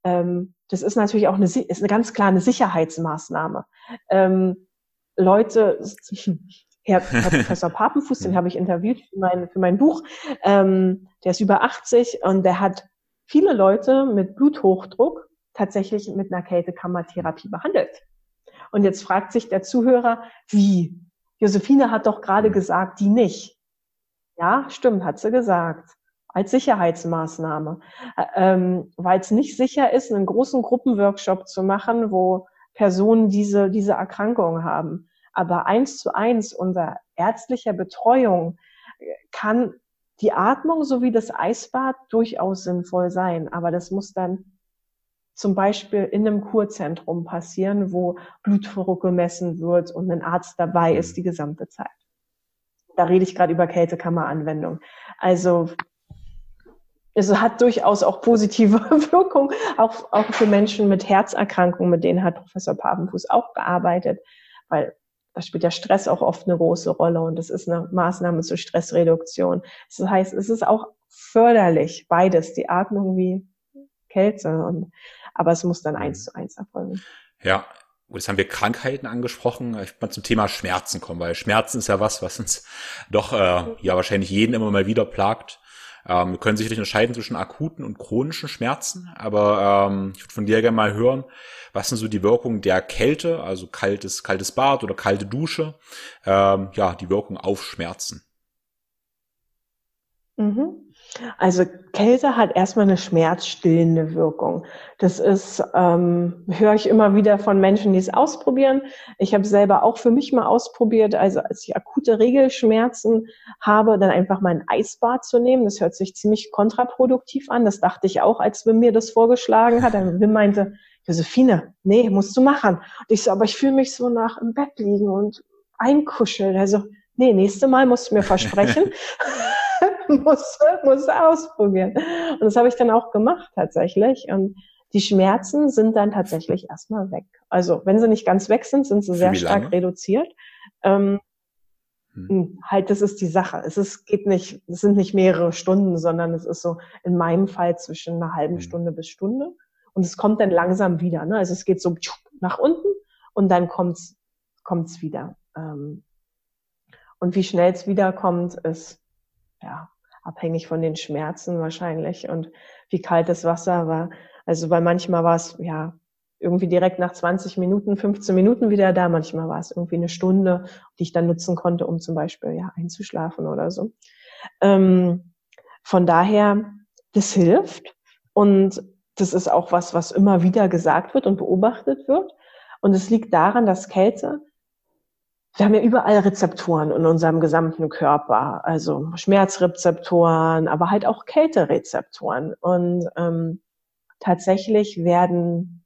ähm, das ist natürlich auch eine, ist eine ganz klar eine Sicherheitsmaßnahme. Ähm, Leute, Herr, Herr Professor Papenfuß, den habe ich interviewt für mein, für mein Buch, ähm, der ist über 80 und der hat viele Leute mit Bluthochdruck tatsächlich mit einer Kältekammertherapie behandelt. Und jetzt fragt sich der Zuhörer, wie? Josephine hat doch gerade gesagt, die nicht. Ja, stimmt, hat sie gesagt als Sicherheitsmaßnahme, ähm, weil es nicht sicher ist, einen großen Gruppenworkshop zu machen, wo Personen diese, diese Erkrankung haben. Aber eins zu eins unter ärztlicher Betreuung kann die Atmung sowie das Eisbad durchaus sinnvoll sein. Aber das muss dann zum Beispiel in einem Kurzentrum passieren, wo Blutdruck gemessen wird und ein Arzt dabei ist mhm. die gesamte Zeit. Da rede ich gerade über Kältekammeranwendung. Also es hat durchaus auch positive Wirkung, auch, auch für Menschen mit Herzerkrankungen, mit denen hat Professor Papenfuß auch gearbeitet, weil da spielt der Stress auch oft eine große Rolle und das ist eine Maßnahme zur Stressreduktion. Das heißt, es ist auch förderlich, beides, die Atmung wie Kälte und, aber es muss dann mhm. eins zu eins erfolgen. Ja, und jetzt haben wir Krankheiten angesprochen. Ich will mal zum Thema Schmerzen kommen, weil Schmerzen ist ja was, was uns doch äh, ja wahrscheinlich jeden immer mal wieder plagt. Ähm, wir können sicherlich unterscheiden zwischen akuten und chronischen Schmerzen, aber ähm, ich würde von dir gerne mal hören, was sind so die Wirkungen der Kälte, also kaltes, kaltes Bad oder kalte Dusche, ähm, ja, die Wirkung auf Schmerzen. Mhm. Also Kälte hat erstmal eine schmerzstillende Wirkung. Das ist, ähm, höre ich immer wieder von Menschen, die es ausprobieren. Ich habe selber auch für mich mal ausprobiert, also als ich akute Regelschmerzen habe, dann einfach mal ein Eisbad zu nehmen. Das hört sich ziemlich kontraproduktiv an. Das dachte ich auch, als Wim mir das vorgeschlagen hat. Dann Wim meinte, Josephine, nee, musst du machen. Und ich so, aber ich fühle mich so nach im Bett liegen und einkuscheln. Also, nee, nächste Mal musst du mir versprechen. muss, muss ausprobieren. Und das habe ich dann auch gemacht tatsächlich. Und die Schmerzen sind dann tatsächlich erstmal weg. Also wenn sie nicht ganz weg sind, sind sie sehr stark reduziert. Ähm, hm. hm. Halt, das ist die Sache. Es ist, geht nicht, es sind nicht mehrere Stunden, sondern es ist so in meinem Fall zwischen einer halben hm. Stunde bis Stunde. Und es kommt dann langsam wieder. Ne? Also es geht so nach unten und dann kommt's, kommt's wieder. Ähm, und wie schnell es wiederkommt, ist ja abhängig von den Schmerzen wahrscheinlich und wie kalt das Wasser war. Also weil manchmal war es ja irgendwie direkt nach 20 Minuten, 15 Minuten wieder da. Manchmal war es irgendwie eine Stunde, die ich dann nutzen konnte, um zum Beispiel ja einzuschlafen oder so. Ähm, von daher, das hilft und das ist auch was, was immer wieder gesagt wird und beobachtet wird. Und es liegt daran, dass Kälte wir haben ja überall Rezeptoren in unserem gesamten Körper, also Schmerzrezeptoren, aber halt auch Kälterezeptoren. Und ähm, tatsächlich werden,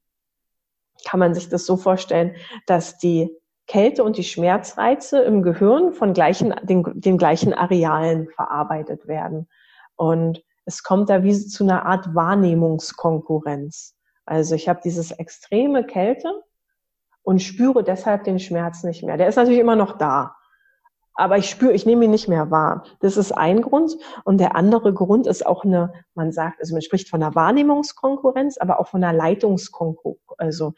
kann man sich das so vorstellen, dass die Kälte und die Schmerzreize im Gehirn von gleichen, den, den gleichen Arealen verarbeitet werden. Und es kommt da wie zu einer Art Wahrnehmungskonkurrenz. Also ich habe dieses extreme Kälte und spüre deshalb den Schmerz nicht mehr. Der ist natürlich immer noch da. Aber ich spüre, ich nehme ihn nicht mehr wahr. Das ist ein Grund. Und der andere Grund ist auch eine, man sagt, also man spricht von einer Wahrnehmungskonkurrenz, aber auch von einer Leitungskonkurrenz. Also.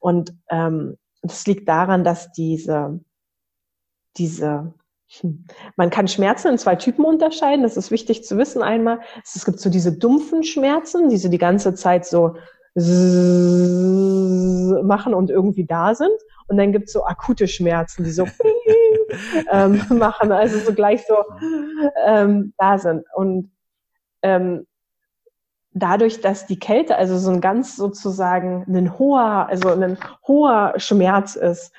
Und ähm, das liegt daran, dass diese, diese hm, man kann Schmerzen in zwei Typen unterscheiden. Das ist wichtig zu wissen einmal. Es gibt so diese dumpfen Schmerzen, diese die ganze Zeit so machen und irgendwie da sind. Und dann gibt's so akute Schmerzen, die so ähm, machen, also so gleich so ähm, da sind. Und ähm, dadurch, dass die Kälte also so ein ganz sozusagen ein hoher, also ein hoher Schmerz ist,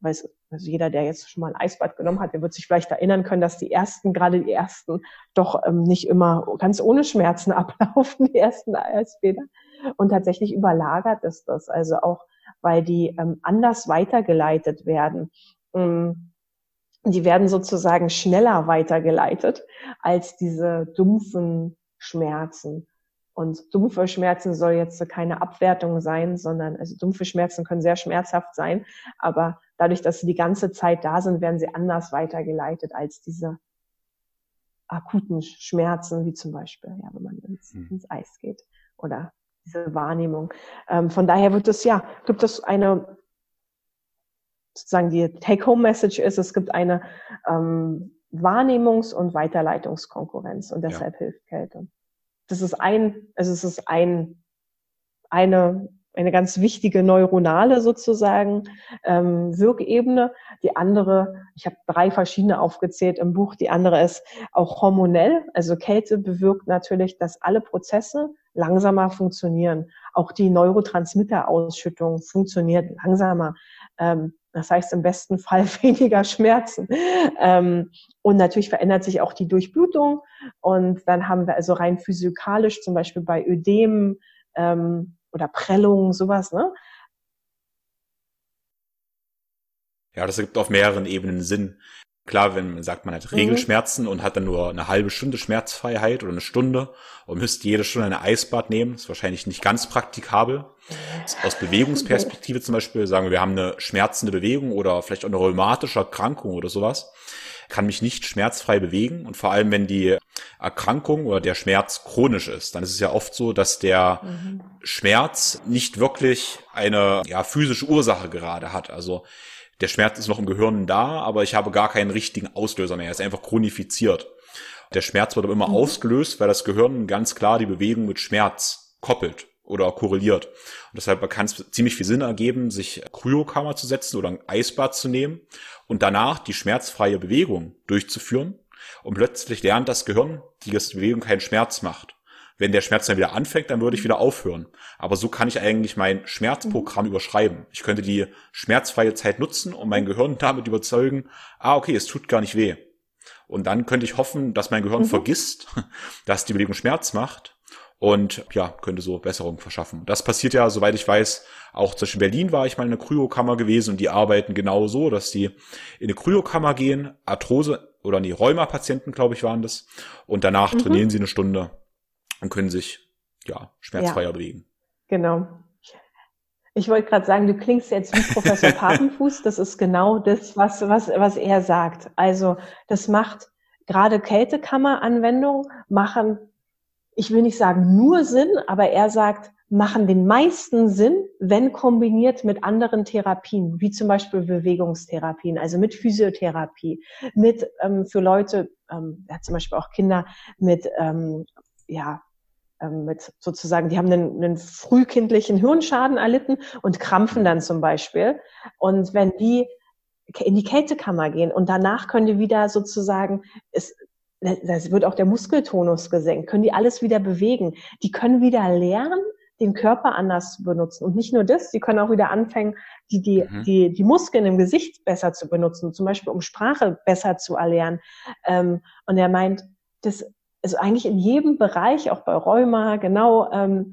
weiß also jeder, der jetzt schon mal ein Eisbad genommen hat, der wird sich vielleicht erinnern können, dass die ersten, gerade die ersten, doch ähm, nicht immer ganz ohne Schmerzen ablaufen, die ersten Eisbäder. Und tatsächlich überlagert ist das, also auch, weil die ähm, anders weitergeleitet werden. Ähm, die werden sozusagen schneller weitergeleitet als diese dumpfen Schmerzen. Und dumpfe Schmerzen soll jetzt keine Abwertung sein, sondern also dumpfe Schmerzen können sehr schmerzhaft sein, aber dadurch, dass sie die ganze Zeit da sind, werden sie anders weitergeleitet als diese akuten Schmerzen, wie zum Beispiel, ja, wenn man ins, hm. ins Eis geht oder diese Wahrnehmung. Ähm, von daher wird es ja, gibt es eine sozusagen die Take-Home-Message ist, es gibt eine ähm, Wahrnehmungs- und Weiterleitungskonkurrenz und deshalb ja. hilft Kälte das ist ein, also es ist ein, eine, eine ganz wichtige neuronale sozusagen ähm, Wirkebene. Die andere, ich habe drei verschiedene aufgezählt im Buch, die andere ist auch hormonell. Also Kälte bewirkt natürlich, dass alle Prozesse langsamer funktionieren. Auch die Neurotransmitterausschüttung funktioniert langsamer. Ähm, das heißt im besten Fall weniger Schmerzen. Ähm, und natürlich verändert sich auch die Durchblutung. Und dann haben wir also rein physikalisch, zum Beispiel bei Ödem ähm, oder Prellungen, sowas, ne? Ja, das ergibt auf mehreren Ebenen Sinn. Klar, wenn man sagt, man hat Regelschmerzen mhm. und hat dann nur eine halbe Stunde Schmerzfreiheit oder eine Stunde und müsste jede Stunde eine Eisbad nehmen, ist wahrscheinlich nicht ganz praktikabel. Aus Bewegungsperspektive zum Beispiel sagen wir, wir haben eine schmerzende Bewegung oder vielleicht auch eine rheumatische Erkrankung oder sowas, kann mich nicht schmerzfrei bewegen und vor allem, wenn die Erkrankung oder der Schmerz chronisch ist, dann ist es ja oft so, dass der mhm. Schmerz nicht wirklich eine ja, physische Ursache gerade hat. Also der Schmerz ist noch im Gehirn da, aber ich habe gar keinen richtigen Auslöser mehr. Er ist einfach chronifiziert. Der Schmerz wird aber immer mhm. ausgelöst, weil das Gehirn ganz klar die Bewegung mit Schmerz koppelt oder korreliert. Und deshalb kann es ziemlich viel Sinn ergeben, sich Kryokammer zu setzen oder ein Eisbad zu nehmen und danach die schmerzfreie Bewegung durchzuführen. Und plötzlich lernt das Gehirn, die Bewegung keinen Schmerz macht wenn der Schmerz dann wieder anfängt, dann würde ich wieder aufhören. Aber so kann ich eigentlich mein Schmerzprogramm überschreiben. Ich könnte die schmerzfreie Zeit nutzen, um mein Gehirn damit überzeugen, ah, okay, es tut gar nicht weh. Und dann könnte ich hoffen, dass mein Gehirn mhm. vergisst, dass die Bewegung Schmerz macht und ja, könnte so Besserung verschaffen. Das passiert ja, soweit ich weiß, auch zwischen Berlin war ich mal in einer Kryokammer gewesen und die arbeiten genau so, dass die in eine Kryokammer gehen, Arthrose oder nee, Rheuma-Patienten, glaube ich, waren das, und danach mhm. trainieren sie eine Stunde und können sich ja schmerzfreier ja. bewegen. Genau. Ich wollte gerade sagen, du klingst jetzt wie Professor Papenfuß. Das ist genau das, was, was, was er sagt. Also das macht gerade Kältekammeranwendungen machen, ich will nicht sagen nur Sinn, aber er sagt, machen den meisten Sinn, wenn kombiniert mit anderen Therapien, wie zum Beispiel Bewegungstherapien, also mit Physiotherapie, mit ähm, für Leute, ähm, ja, zum Beispiel auch Kinder mit ähm, ja, mit sozusagen, die haben einen, einen frühkindlichen Hirnschaden erlitten und krampfen dann zum Beispiel. Und wenn die in die Kältekammer gehen und danach können die wieder sozusagen, es, das wird auch der Muskeltonus gesenkt, können die alles wieder bewegen. Die können wieder lernen, den Körper anders zu benutzen. Und nicht nur das, die können auch wieder anfangen, die, die, mhm. die, die Muskeln im Gesicht besser zu benutzen, zum Beispiel um Sprache besser zu erlernen. Ähm, und er meint, das also eigentlich in jedem Bereich, auch bei Rheuma, genau, ähm,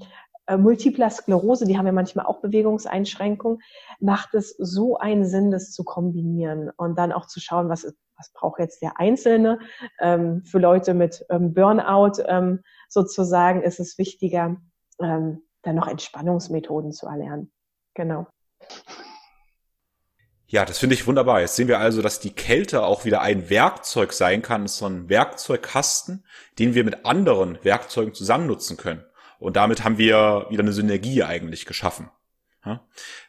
äh, Multipler Sklerose, die haben ja manchmal auch Bewegungseinschränkungen, macht es so einen Sinn, das zu kombinieren und dann auch zu schauen, was, was braucht jetzt der Einzelne. Ähm, für Leute mit ähm, Burnout ähm, sozusagen ist es wichtiger, ähm, dann noch Entspannungsmethoden zu erlernen. Genau. Ja, das finde ich wunderbar. Jetzt sehen wir also, dass die Kälte auch wieder ein Werkzeug sein kann, so ein Werkzeugkasten, den wir mit anderen Werkzeugen zusammen nutzen können. Und damit haben wir wieder eine Synergie eigentlich geschaffen.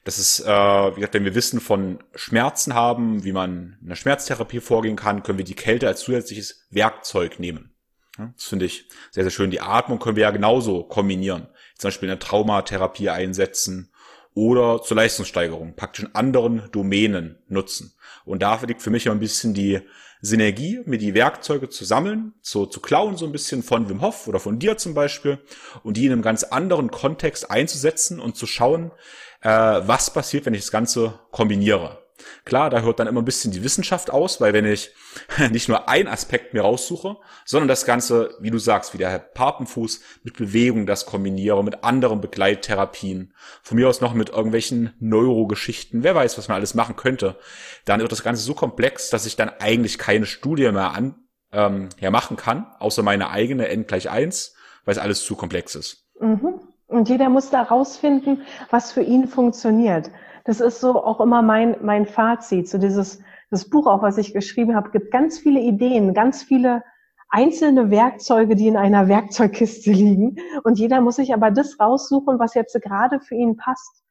Das ist, äh, wie gesagt, wenn wir Wissen von Schmerzen haben, wie man in der Schmerztherapie vorgehen kann, können wir die Kälte als zusätzliches Werkzeug nehmen. Das finde ich sehr, sehr schön. Die Atmung können wir ja genauso kombinieren. Zum Beispiel in der Traumatherapie einsetzen oder zur Leistungssteigerung, praktisch in anderen Domänen nutzen. Und dafür liegt für mich immer ein bisschen die Synergie, mir die Werkzeuge zu sammeln, zu, zu klauen so ein bisschen von Wim Hof oder von dir zum Beispiel und die in einem ganz anderen Kontext einzusetzen und zu schauen, äh, was passiert, wenn ich das Ganze kombiniere. Klar, da hört dann immer ein bisschen die Wissenschaft aus, weil wenn ich nicht nur einen Aspekt mir raussuche, sondern das Ganze, wie du sagst, wie der Herr Papenfuß mit Bewegung das kombiniere, mit anderen Begleittherapien, von mir aus noch mit irgendwelchen Neurogeschichten, wer weiß, was man alles machen könnte, dann wird das Ganze so komplex, dass ich dann eigentlich keine Studie mehr an, ähm, ja, machen kann, außer meine eigene N gleich eins, weil es alles zu komplex ist. Mhm. Und jeder muss da rausfinden, was für ihn funktioniert. Das ist so auch immer mein, mein Fazit. So dieses, das Buch auch, was ich geschrieben habe, gibt ganz viele Ideen, ganz viele einzelne Werkzeuge, die in einer Werkzeugkiste liegen. Und jeder muss sich aber das raussuchen, was jetzt gerade für ihn passt.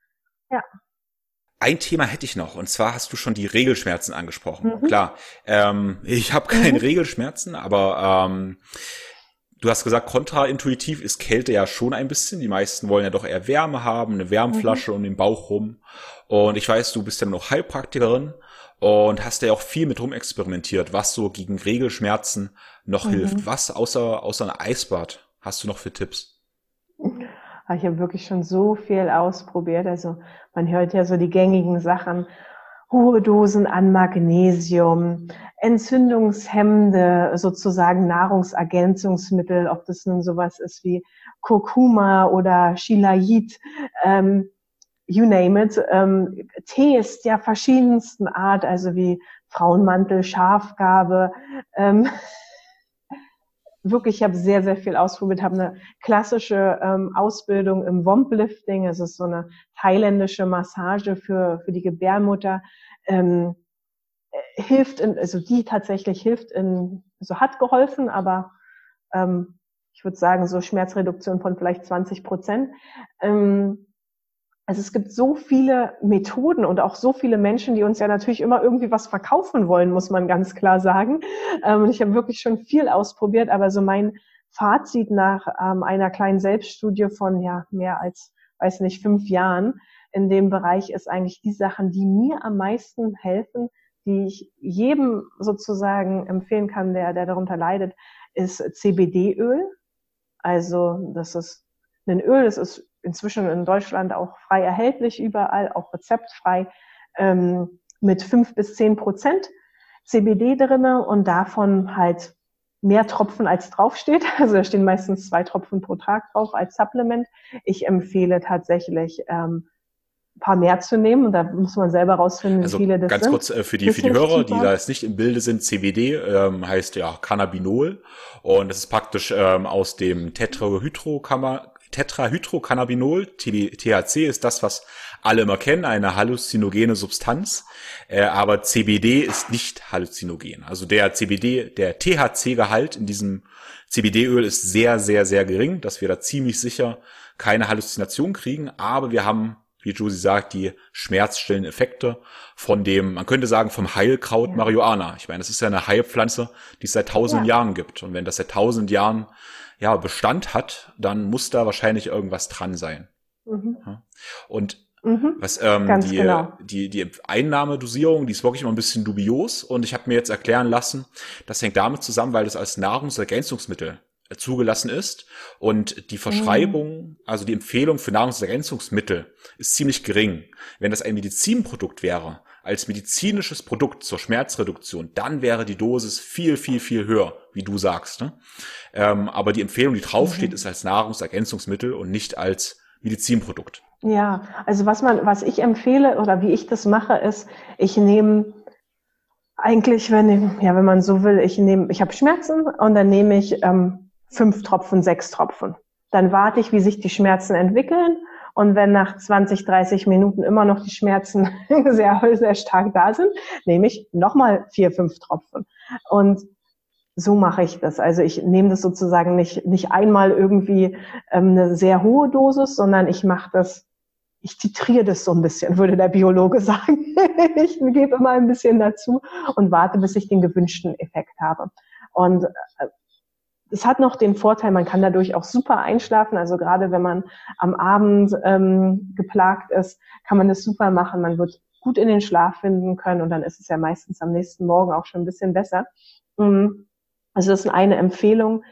Ja. Ein Thema hätte ich noch, und zwar hast du schon die Regelschmerzen angesprochen. Mhm. Klar, ähm, ich habe keine mhm. Regelschmerzen, aber ähm, Du hast gesagt, kontraintuitiv ist Kälte ja schon ein bisschen. Die meisten wollen ja doch eher Wärme haben, eine Wärmflasche mhm. um den Bauch rum. Und ich weiß, du bist ja noch Heilpraktikerin und hast ja auch viel mit rum experimentiert, was so gegen Regelschmerzen noch mhm. hilft. Was außer, außer ein Eisbad hast du noch für Tipps? Ich habe wirklich schon so viel ausprobiert. Also man hört ja so die gängigen Sachen, hohe Dosen an Magnesium, entzündungshemmende sozusagen Nahrungsergänzungsmittel, ob das nun sowas ist wie Kurkuma oder Shilajit. Ähm, you name it, ähm, Tees der verschiedensten Art, also wie Frauenmantel, Schafgabe, ähm, wirklich, ich habe sehr, sehr viel ausprobiert, habe eine klassische ähm, Ausbildung im Womplifting, es ist so eine thailändische Massage für, für die Gebärmutter, ähm, äh, hilft, in, also die tatsächlich hilft in, so also hat geholfen, aber ähm, ich würde sagen, so Schmerzreduktion von vielleicht 20 Prozent. Ähm, also es gibt so viele Methoden und auch so viele Menschen, die uns ja natürlich immer irgendwie was verkaufen wollen, muss man ganz klar sagen. Ähm, und ich habe wirklich schon viel ausprobiert, aber so mein Fazit nach ähm, einer kleinen Selbststudie von ja mehr als, weiß nicht, fünf Jahren in dem Bereich ist eigentlich die Sachen, die mir am meisten helfen, die ich jedem sozusagen empfehlen kann, der, der darunter leidet, ist CBD-Öl. Also das ist ein Öl, das ist inzwischen in Deutschland auch frei erhältlich überall, auch rezeptfrei, ähm, mit fünf bis zehn Prozent CBD drinne und davon halt mehr Tropfen als draufsteht. Also da stehen meistens zwei Tropfen pro Tag drauf als Supplement. Ich empfehle tatsächlich ähm, paar mehr zu nehmen und da muss man selber rausfinden, also wie viele das ganz sind. Ganz kurz äh, für die, für die Hörer, die da jetzt nicht im Bilde sind, CBD ähm, heißt ja Cannabinol und das ist praktisch ähm, aus dem Tetrahydrokammer Tetrahydrocannabinol, THC ist das, was alle immer kennen, eine halluzinogene Substanz, äh, aber CBD ist nicht halluzinogen. Also der CBD, der THC-Gehalt in diesem CBD-Öl ist sehr, sehr, sehr gering, dass wir da ziemlich sicher keine Halluzination kriegen, aber wir haben wie Josie sagt, die schmerzstillenden Effekte von dem, man könnte sagen, vom Heilkraut ja. Marihuana. Ich meine, das ist ja eine Heilpflanze, die es seit tausend ja. Jahren gibt. Und wenn das seit tausend Jahren ja, Bestand hat, dann muss da wahrscheinlich irgendwas dran sein. Mhm. Und mhm. was ähm, die, genau. die, die Einnahmedosierung, die ist wirklich immer ein bisschen dubios und ich habe mir jetzt erklären lassen, das hängt damit zusammen, weil das als Nahrungsergänzungsmittel zugelassen ist und die Verschreibung, mhm. also die Empfehlung für Nahrungsergänzungsmittel ist ziemlich gering. Wenn das ein Medizinprodukt wäre, als medizinisches Produkt zur Schmerzreduktion, dann wäre die Dosis viel, viel, viel höher, wie du sagst. Ne? Ähm, aber die Empfehlung, die draufsteht, mhm. ist als Nahrungsergänzungsmittel und nicht als Medizinprodukt. Ja, also was man, was ich empfehle oder wie ich das mache, ist, ich nehme eigentlich, wenn, ja, wenn man so will, ich nehme, ich habe Schmerzen und dann nehme ich ähm, fünf Tropfen, sechs Tropfen. Dann warte ich, wie sich die Schmerzen entwickeln und wenn nach 20, 30 Minuten immer noch die Schmerzen sehr, sehr stark da sind, nehme ich nochmal vier, fünf Tropfen. Und so mache ich das. Also ich nehme das sozusagen nicht, nicht einmal irgendwie ähm, eine sehr hohe Dosis, sondern ich mache das, ich titriere das so ein bisschen, würde der Biologe sagen. ich gebe immer ein bisschen dazu und warte, bis ich den gewünschten Effekt habe. Und äh, es hat noch den Vorteil, man kann dadurch auch super einschlafen. Also gerade wenn man am Abend ähm, geplagt ist, kann man das super machen. Man wird gut in den Schlaf finden können und dann ist es ja meistens am nächsten Morgen auch schon ein bisschen besser. Mhm. Also das ist eine Empfehlung.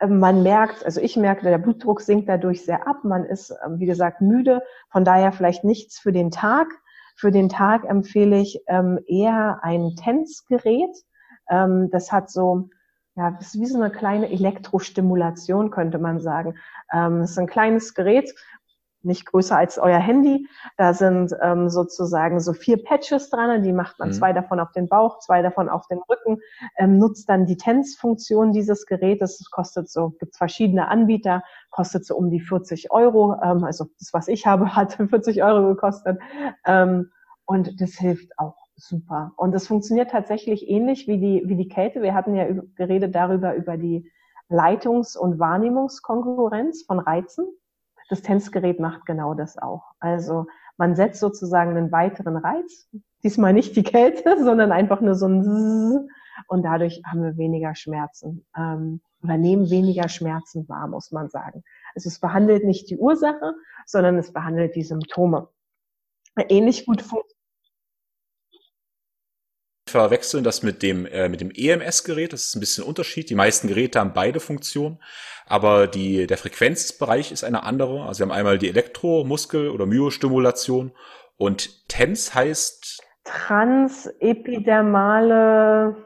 Ähm, man merkt, also ich merke, der Blutdruck sinkt dadurch sehr ab. Man ist, ähm, wie gesagt, müde. Von daher vielleicht nichts für den Tag. Für den Tag empfehle ich ähm, eher ein TENS-Gerät. das hat so ja, das ist wie so eine kleine Elektrostimulation, könnte man sagen. Ähm, das ist ein kleines Gerät, nicht größer als euer Handy. Da sind ähm, sozusagen so vier Patches dran, die macht man mhm. zwei davon auf den Bauch, zwei davon auf den Rücken, ähm, nutzt dann die TENS-Funktion dieses Gerätes. Das kostet so, gibt verschiedene Anbieter, kostet so um die 40 Euro. Ähm, also das, was ich habe, hat 40 Euro gekostet. Ähm, und das hilft auch super. Und das funktioniert tatsächlich ähnlich wie die, wie die Kälte. Wir hatten ja geredet darüber, über die Leitungs- und Wahrnehmungskonkurrenz von Reizen. Das Tänzgerät macht genau das auch. Also man setzt sozusagen einen weiteren Reiz, diesmal nicht die Kälte, sondern einfach nur so ein Zzz, und dadurch haben wir weniger Schmerzen ähm, oder nehmen weniger Schmerzen wahr, muss man sagen. Also es behandelt nicht die Ursache, sondern es behandelt die Symptome. Ähnlich gut funktioniert verwechseln das mit dem, äh, mit dem EMS-Gerät. Das ist ein bisschen Unterschied. Die meisten Geräte haben beide Funktionen, aber die, der Frequenzbereich ist eine andere. Also wir haben einmal die Elektromuskel- oder Myostimulation und TENS heißt Transepidermale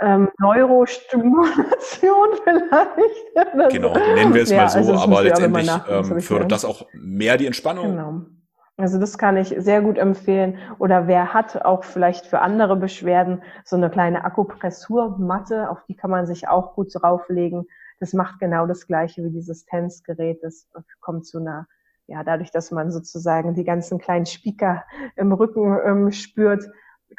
ähm, Neurostimulation vielleicht. Genau, nennen wir es ja, mal so, also aber letztendlich ähm, fördert das auch mehr die Entspannung. Genau Also das kann ich sehr gut empfehlen. Oder wer hat auch vielleicht für andere Beschwerden so eine kleine Akupressurmatte, auf die kann man sich auch gut drauflegen. Das macht genau das gleiche wie dieses Tänzgerät. Das kommt zu einer, ja, dadurch, dass man sozusagen die ganzen kleinen Spieker im Rücken ähm, spürt,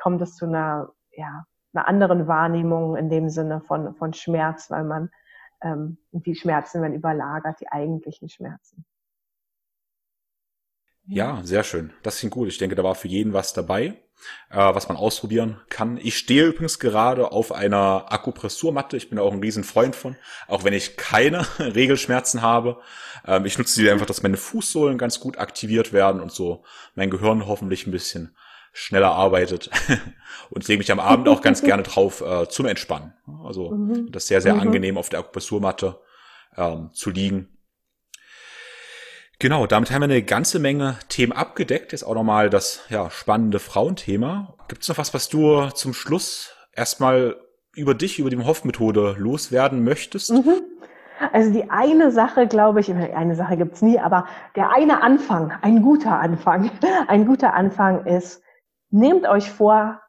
kommt es zu einer, ja, einer anderen Wahrnehmung in dem Sinne von, von Schmerz, weil man ähm, die Schmerzen werden überlagert, die eigentlichen Schmerzen. Ja, sehr schön. Das klingt gut. Ich denke, da war für jeden was dabei, äh, was man ausprobieren kann. Ich stehe übrigens gerade auf einer Akupressurmatte. Ich bin auch ein Riesenfreund von, auch wenn ich keine Regelschmerzen habe. Ähm, ich nutze die einfach, dass meine Fußsohlen ganz gut aktiviert werden und so mein Gehirn hoffentlich ein bisschen schneller arbeitet. und lege mich am Abend auch ganz gerne drauf äh, zum Entspannen. Also mhm. das ist sehr, sehr mhm. angenehm auf der Akupressurmatte ähm, zu liegen. Genau, damit haben wir eine ganze Menge Themen abgedeckt. Jetzt auch nochmal das ja, spannende Frauenthema. Gibt es noch was, was du zum Schluss erstmal über dich, über die Hoff-Methode loswerden möchtest? Mhm. Also die eine Sache, glaube ich, eine Sache gibt's nie, aber der eine Anfang, ein guter Anfang, ein guter Anfang ist, nehmt euch vor,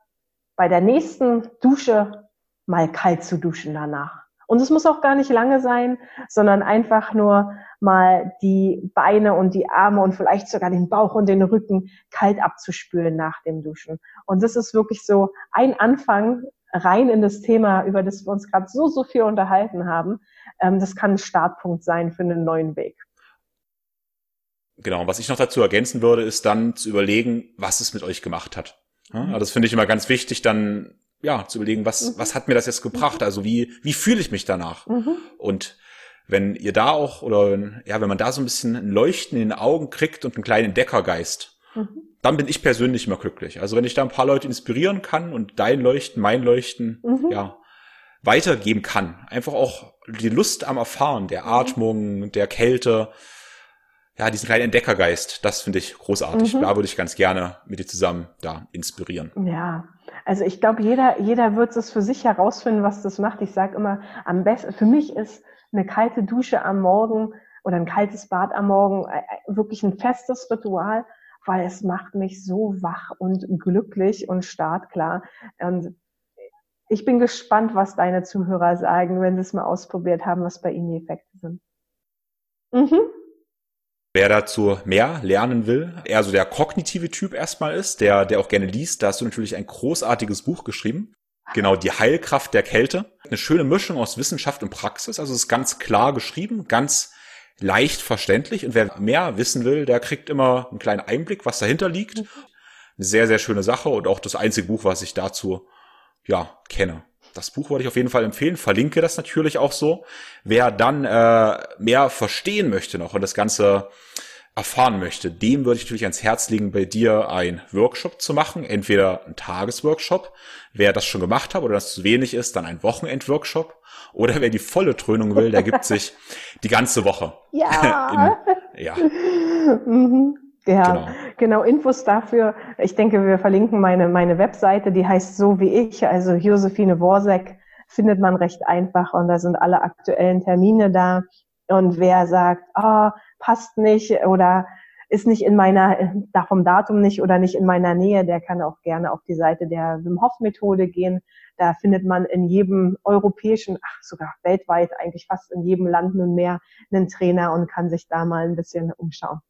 bei der nächsten Dusche mal kalt zu duschen danach. Und es muss auch gar nicht lange sein, sondern einfach nur mal die Beine und die Arme und vielleicht sogar den Bauch und den Rücken kalt abzuspülen nach dem Duschen. Und das ist wirklich so ein Anfang rein in das Thema, über das wir uns gerade so, so viel unterhalten haben. Ähm, das kann ein Startpunkt sein für einen neuen Weg. Genau, was ich noch dazu ergänzen würde, ist dann zu überlegen, was es mit euch gemacht hat. Also das finde ich immer ganz wichtig, dann ja zu überlegen, was mhm. was hat mir das jetzt gebracht? Also wie wie fühle ich mich danach? Mhm. Und wenn ihr da auch oder ja, wenn man da so ein bisschen ein Leuchten in den Augen kriegt und einen kleinen Entdeckergeist, mhm. dann bin ich persönlich immer glücklich. Also wenn ich da ein paar Leute inspirieren kann und dein Leuchten, mein Leuchten, mhm. ja, weitergeben kann, einfach auch die Lust am Erfahren der mhm. Atmung, der Kälte, ja, diesen kleinen Entdeckergeist, das finde ich großartig. Mhm. Da würde ich ganz gerne mit dir zusammen da inspirieren. Ja, also ich glaube, jeder, jeder wird es für sich herausfinden, was das macht. Ich sage immer, am besten, für mich ist eine kalte Dusche am Morgen oder ein kaltes Bad am Morgen äh, äh, wirklich ein festes Ritual, weil es macht mich so wach und glücklich und startklar. Und ich bin gespannt, was deine Zuhörer sagen, wenn sie es mal ausprobiert haben, was bei ihnen die Effekte sind. Mhm. Wer dazu mehr lernen will, eher so der kognitive Typ erstmal ist, der, der auch gerne liest, da hast du natürlich ein großartiges Buch geschrieben. Genau, die Heilkraft der Kälte. Eine schöne Mischung aus Wissenschaft und Praxis. Also es ist ganz klar geschrieben, ganz leicht verständlich. Und wer mehr wissen will, der kriegt immer einen kleinen Einblick, was dahinter liegt. Eine sehr, sehr schöne Sache und auch das einzige Buch, was ich dazu, ja, kenne. Das Buch wollte ich auf jeden Fall empfehlen, verlinke das natürlich auch so. Wer dann äh, mehr verstehen möchte noch und das Ganze erfahren möchte, dem würde ich natürlich ans Herz legen, bei dir ein Workshop zu machen, entweder ein Tagesworkshop, wer das schon gemacht hat oder das zu wenig ist, dann ein Wochenendworkshop oder wer die volle Trönung will, der gibt sich die ganze Woche. Ja. In, ja. mhm. Ja, genau. Genau. Infos dafür. Ich denke, wir verlinken meine, meine Webseite, die heißt so wie ich, also Josephine Worsek, findet man recht einfach und da sind alle aktuellen Termine da. Und wer sagt, oh, passt nicht oder ist nicht in meiner, da vom Datum nicht oder nicht in meiner Nähe, der kann auch gerne auf die Seite der Wim Hof Methode gehen. Da findet man in jedem europäischen, ach sogar weltweit, eigentlich fast in jedem Land nunmehr einen Trainer und kann sich da mal ein bisschen umschauen.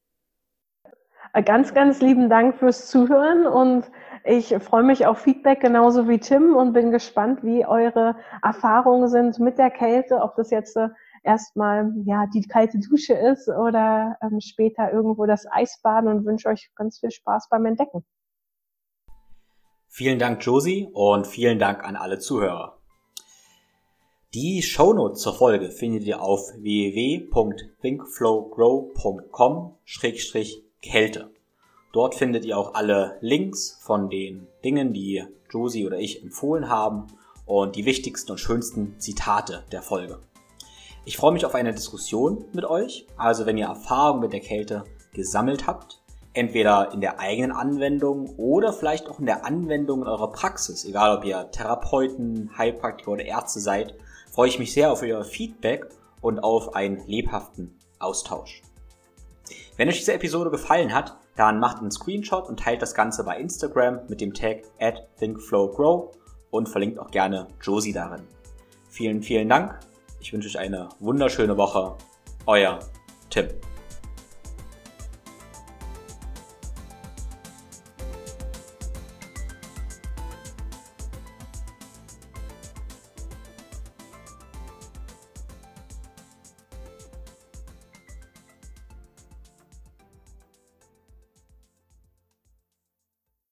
Ganz, ganz lieben Dank fürs Zuhören und ich freue mich auf Feedback genauso wie Tim und bin gespannt, wie eure Erfahrungen sind mit der Kälte, ob das jetzt äh, erstmal ja die kalte Dusche ist oder ähm, später irgendwo das Eisbaden und wünsche euch ganz viel Spaß beim Entdecken. Vielen Dank, Josie, und vielen Dank an alle Zuhörer. Die Shownotes zur Folge findet ihr auf www.thinkflowgrow.com Kälte. Dort findet ihr auch alle Links von den Dingen, die Josie oder ich empfohlen haben und die wichtigsten und schönsten Zitate der Folge. Ich freue mich auf eine Diskussion mit euch, also wenn ihr Erfahrung mit der Kälte gesammelt habt, entweder in der eigenen Anwendung oder vielleicht auch in der Anwendung in eurer Praxis, egal ob ihr Therapeuten, Heilpraktiker oder Ärzte seid, freue ich mich sehr auf euer Feedback und auf einen lebhaften Austausch. Wenn euch diese Episode gefallen hat, dann macht einen Screenshot und teilt das Ganze bei Instagram mit dem Tag at thinkflowgrow und verlinkt auch gerne Josie darin. Vielen, vielen Dank. Ich wünsche euch eine wunderschöne Woche. Euer Tim.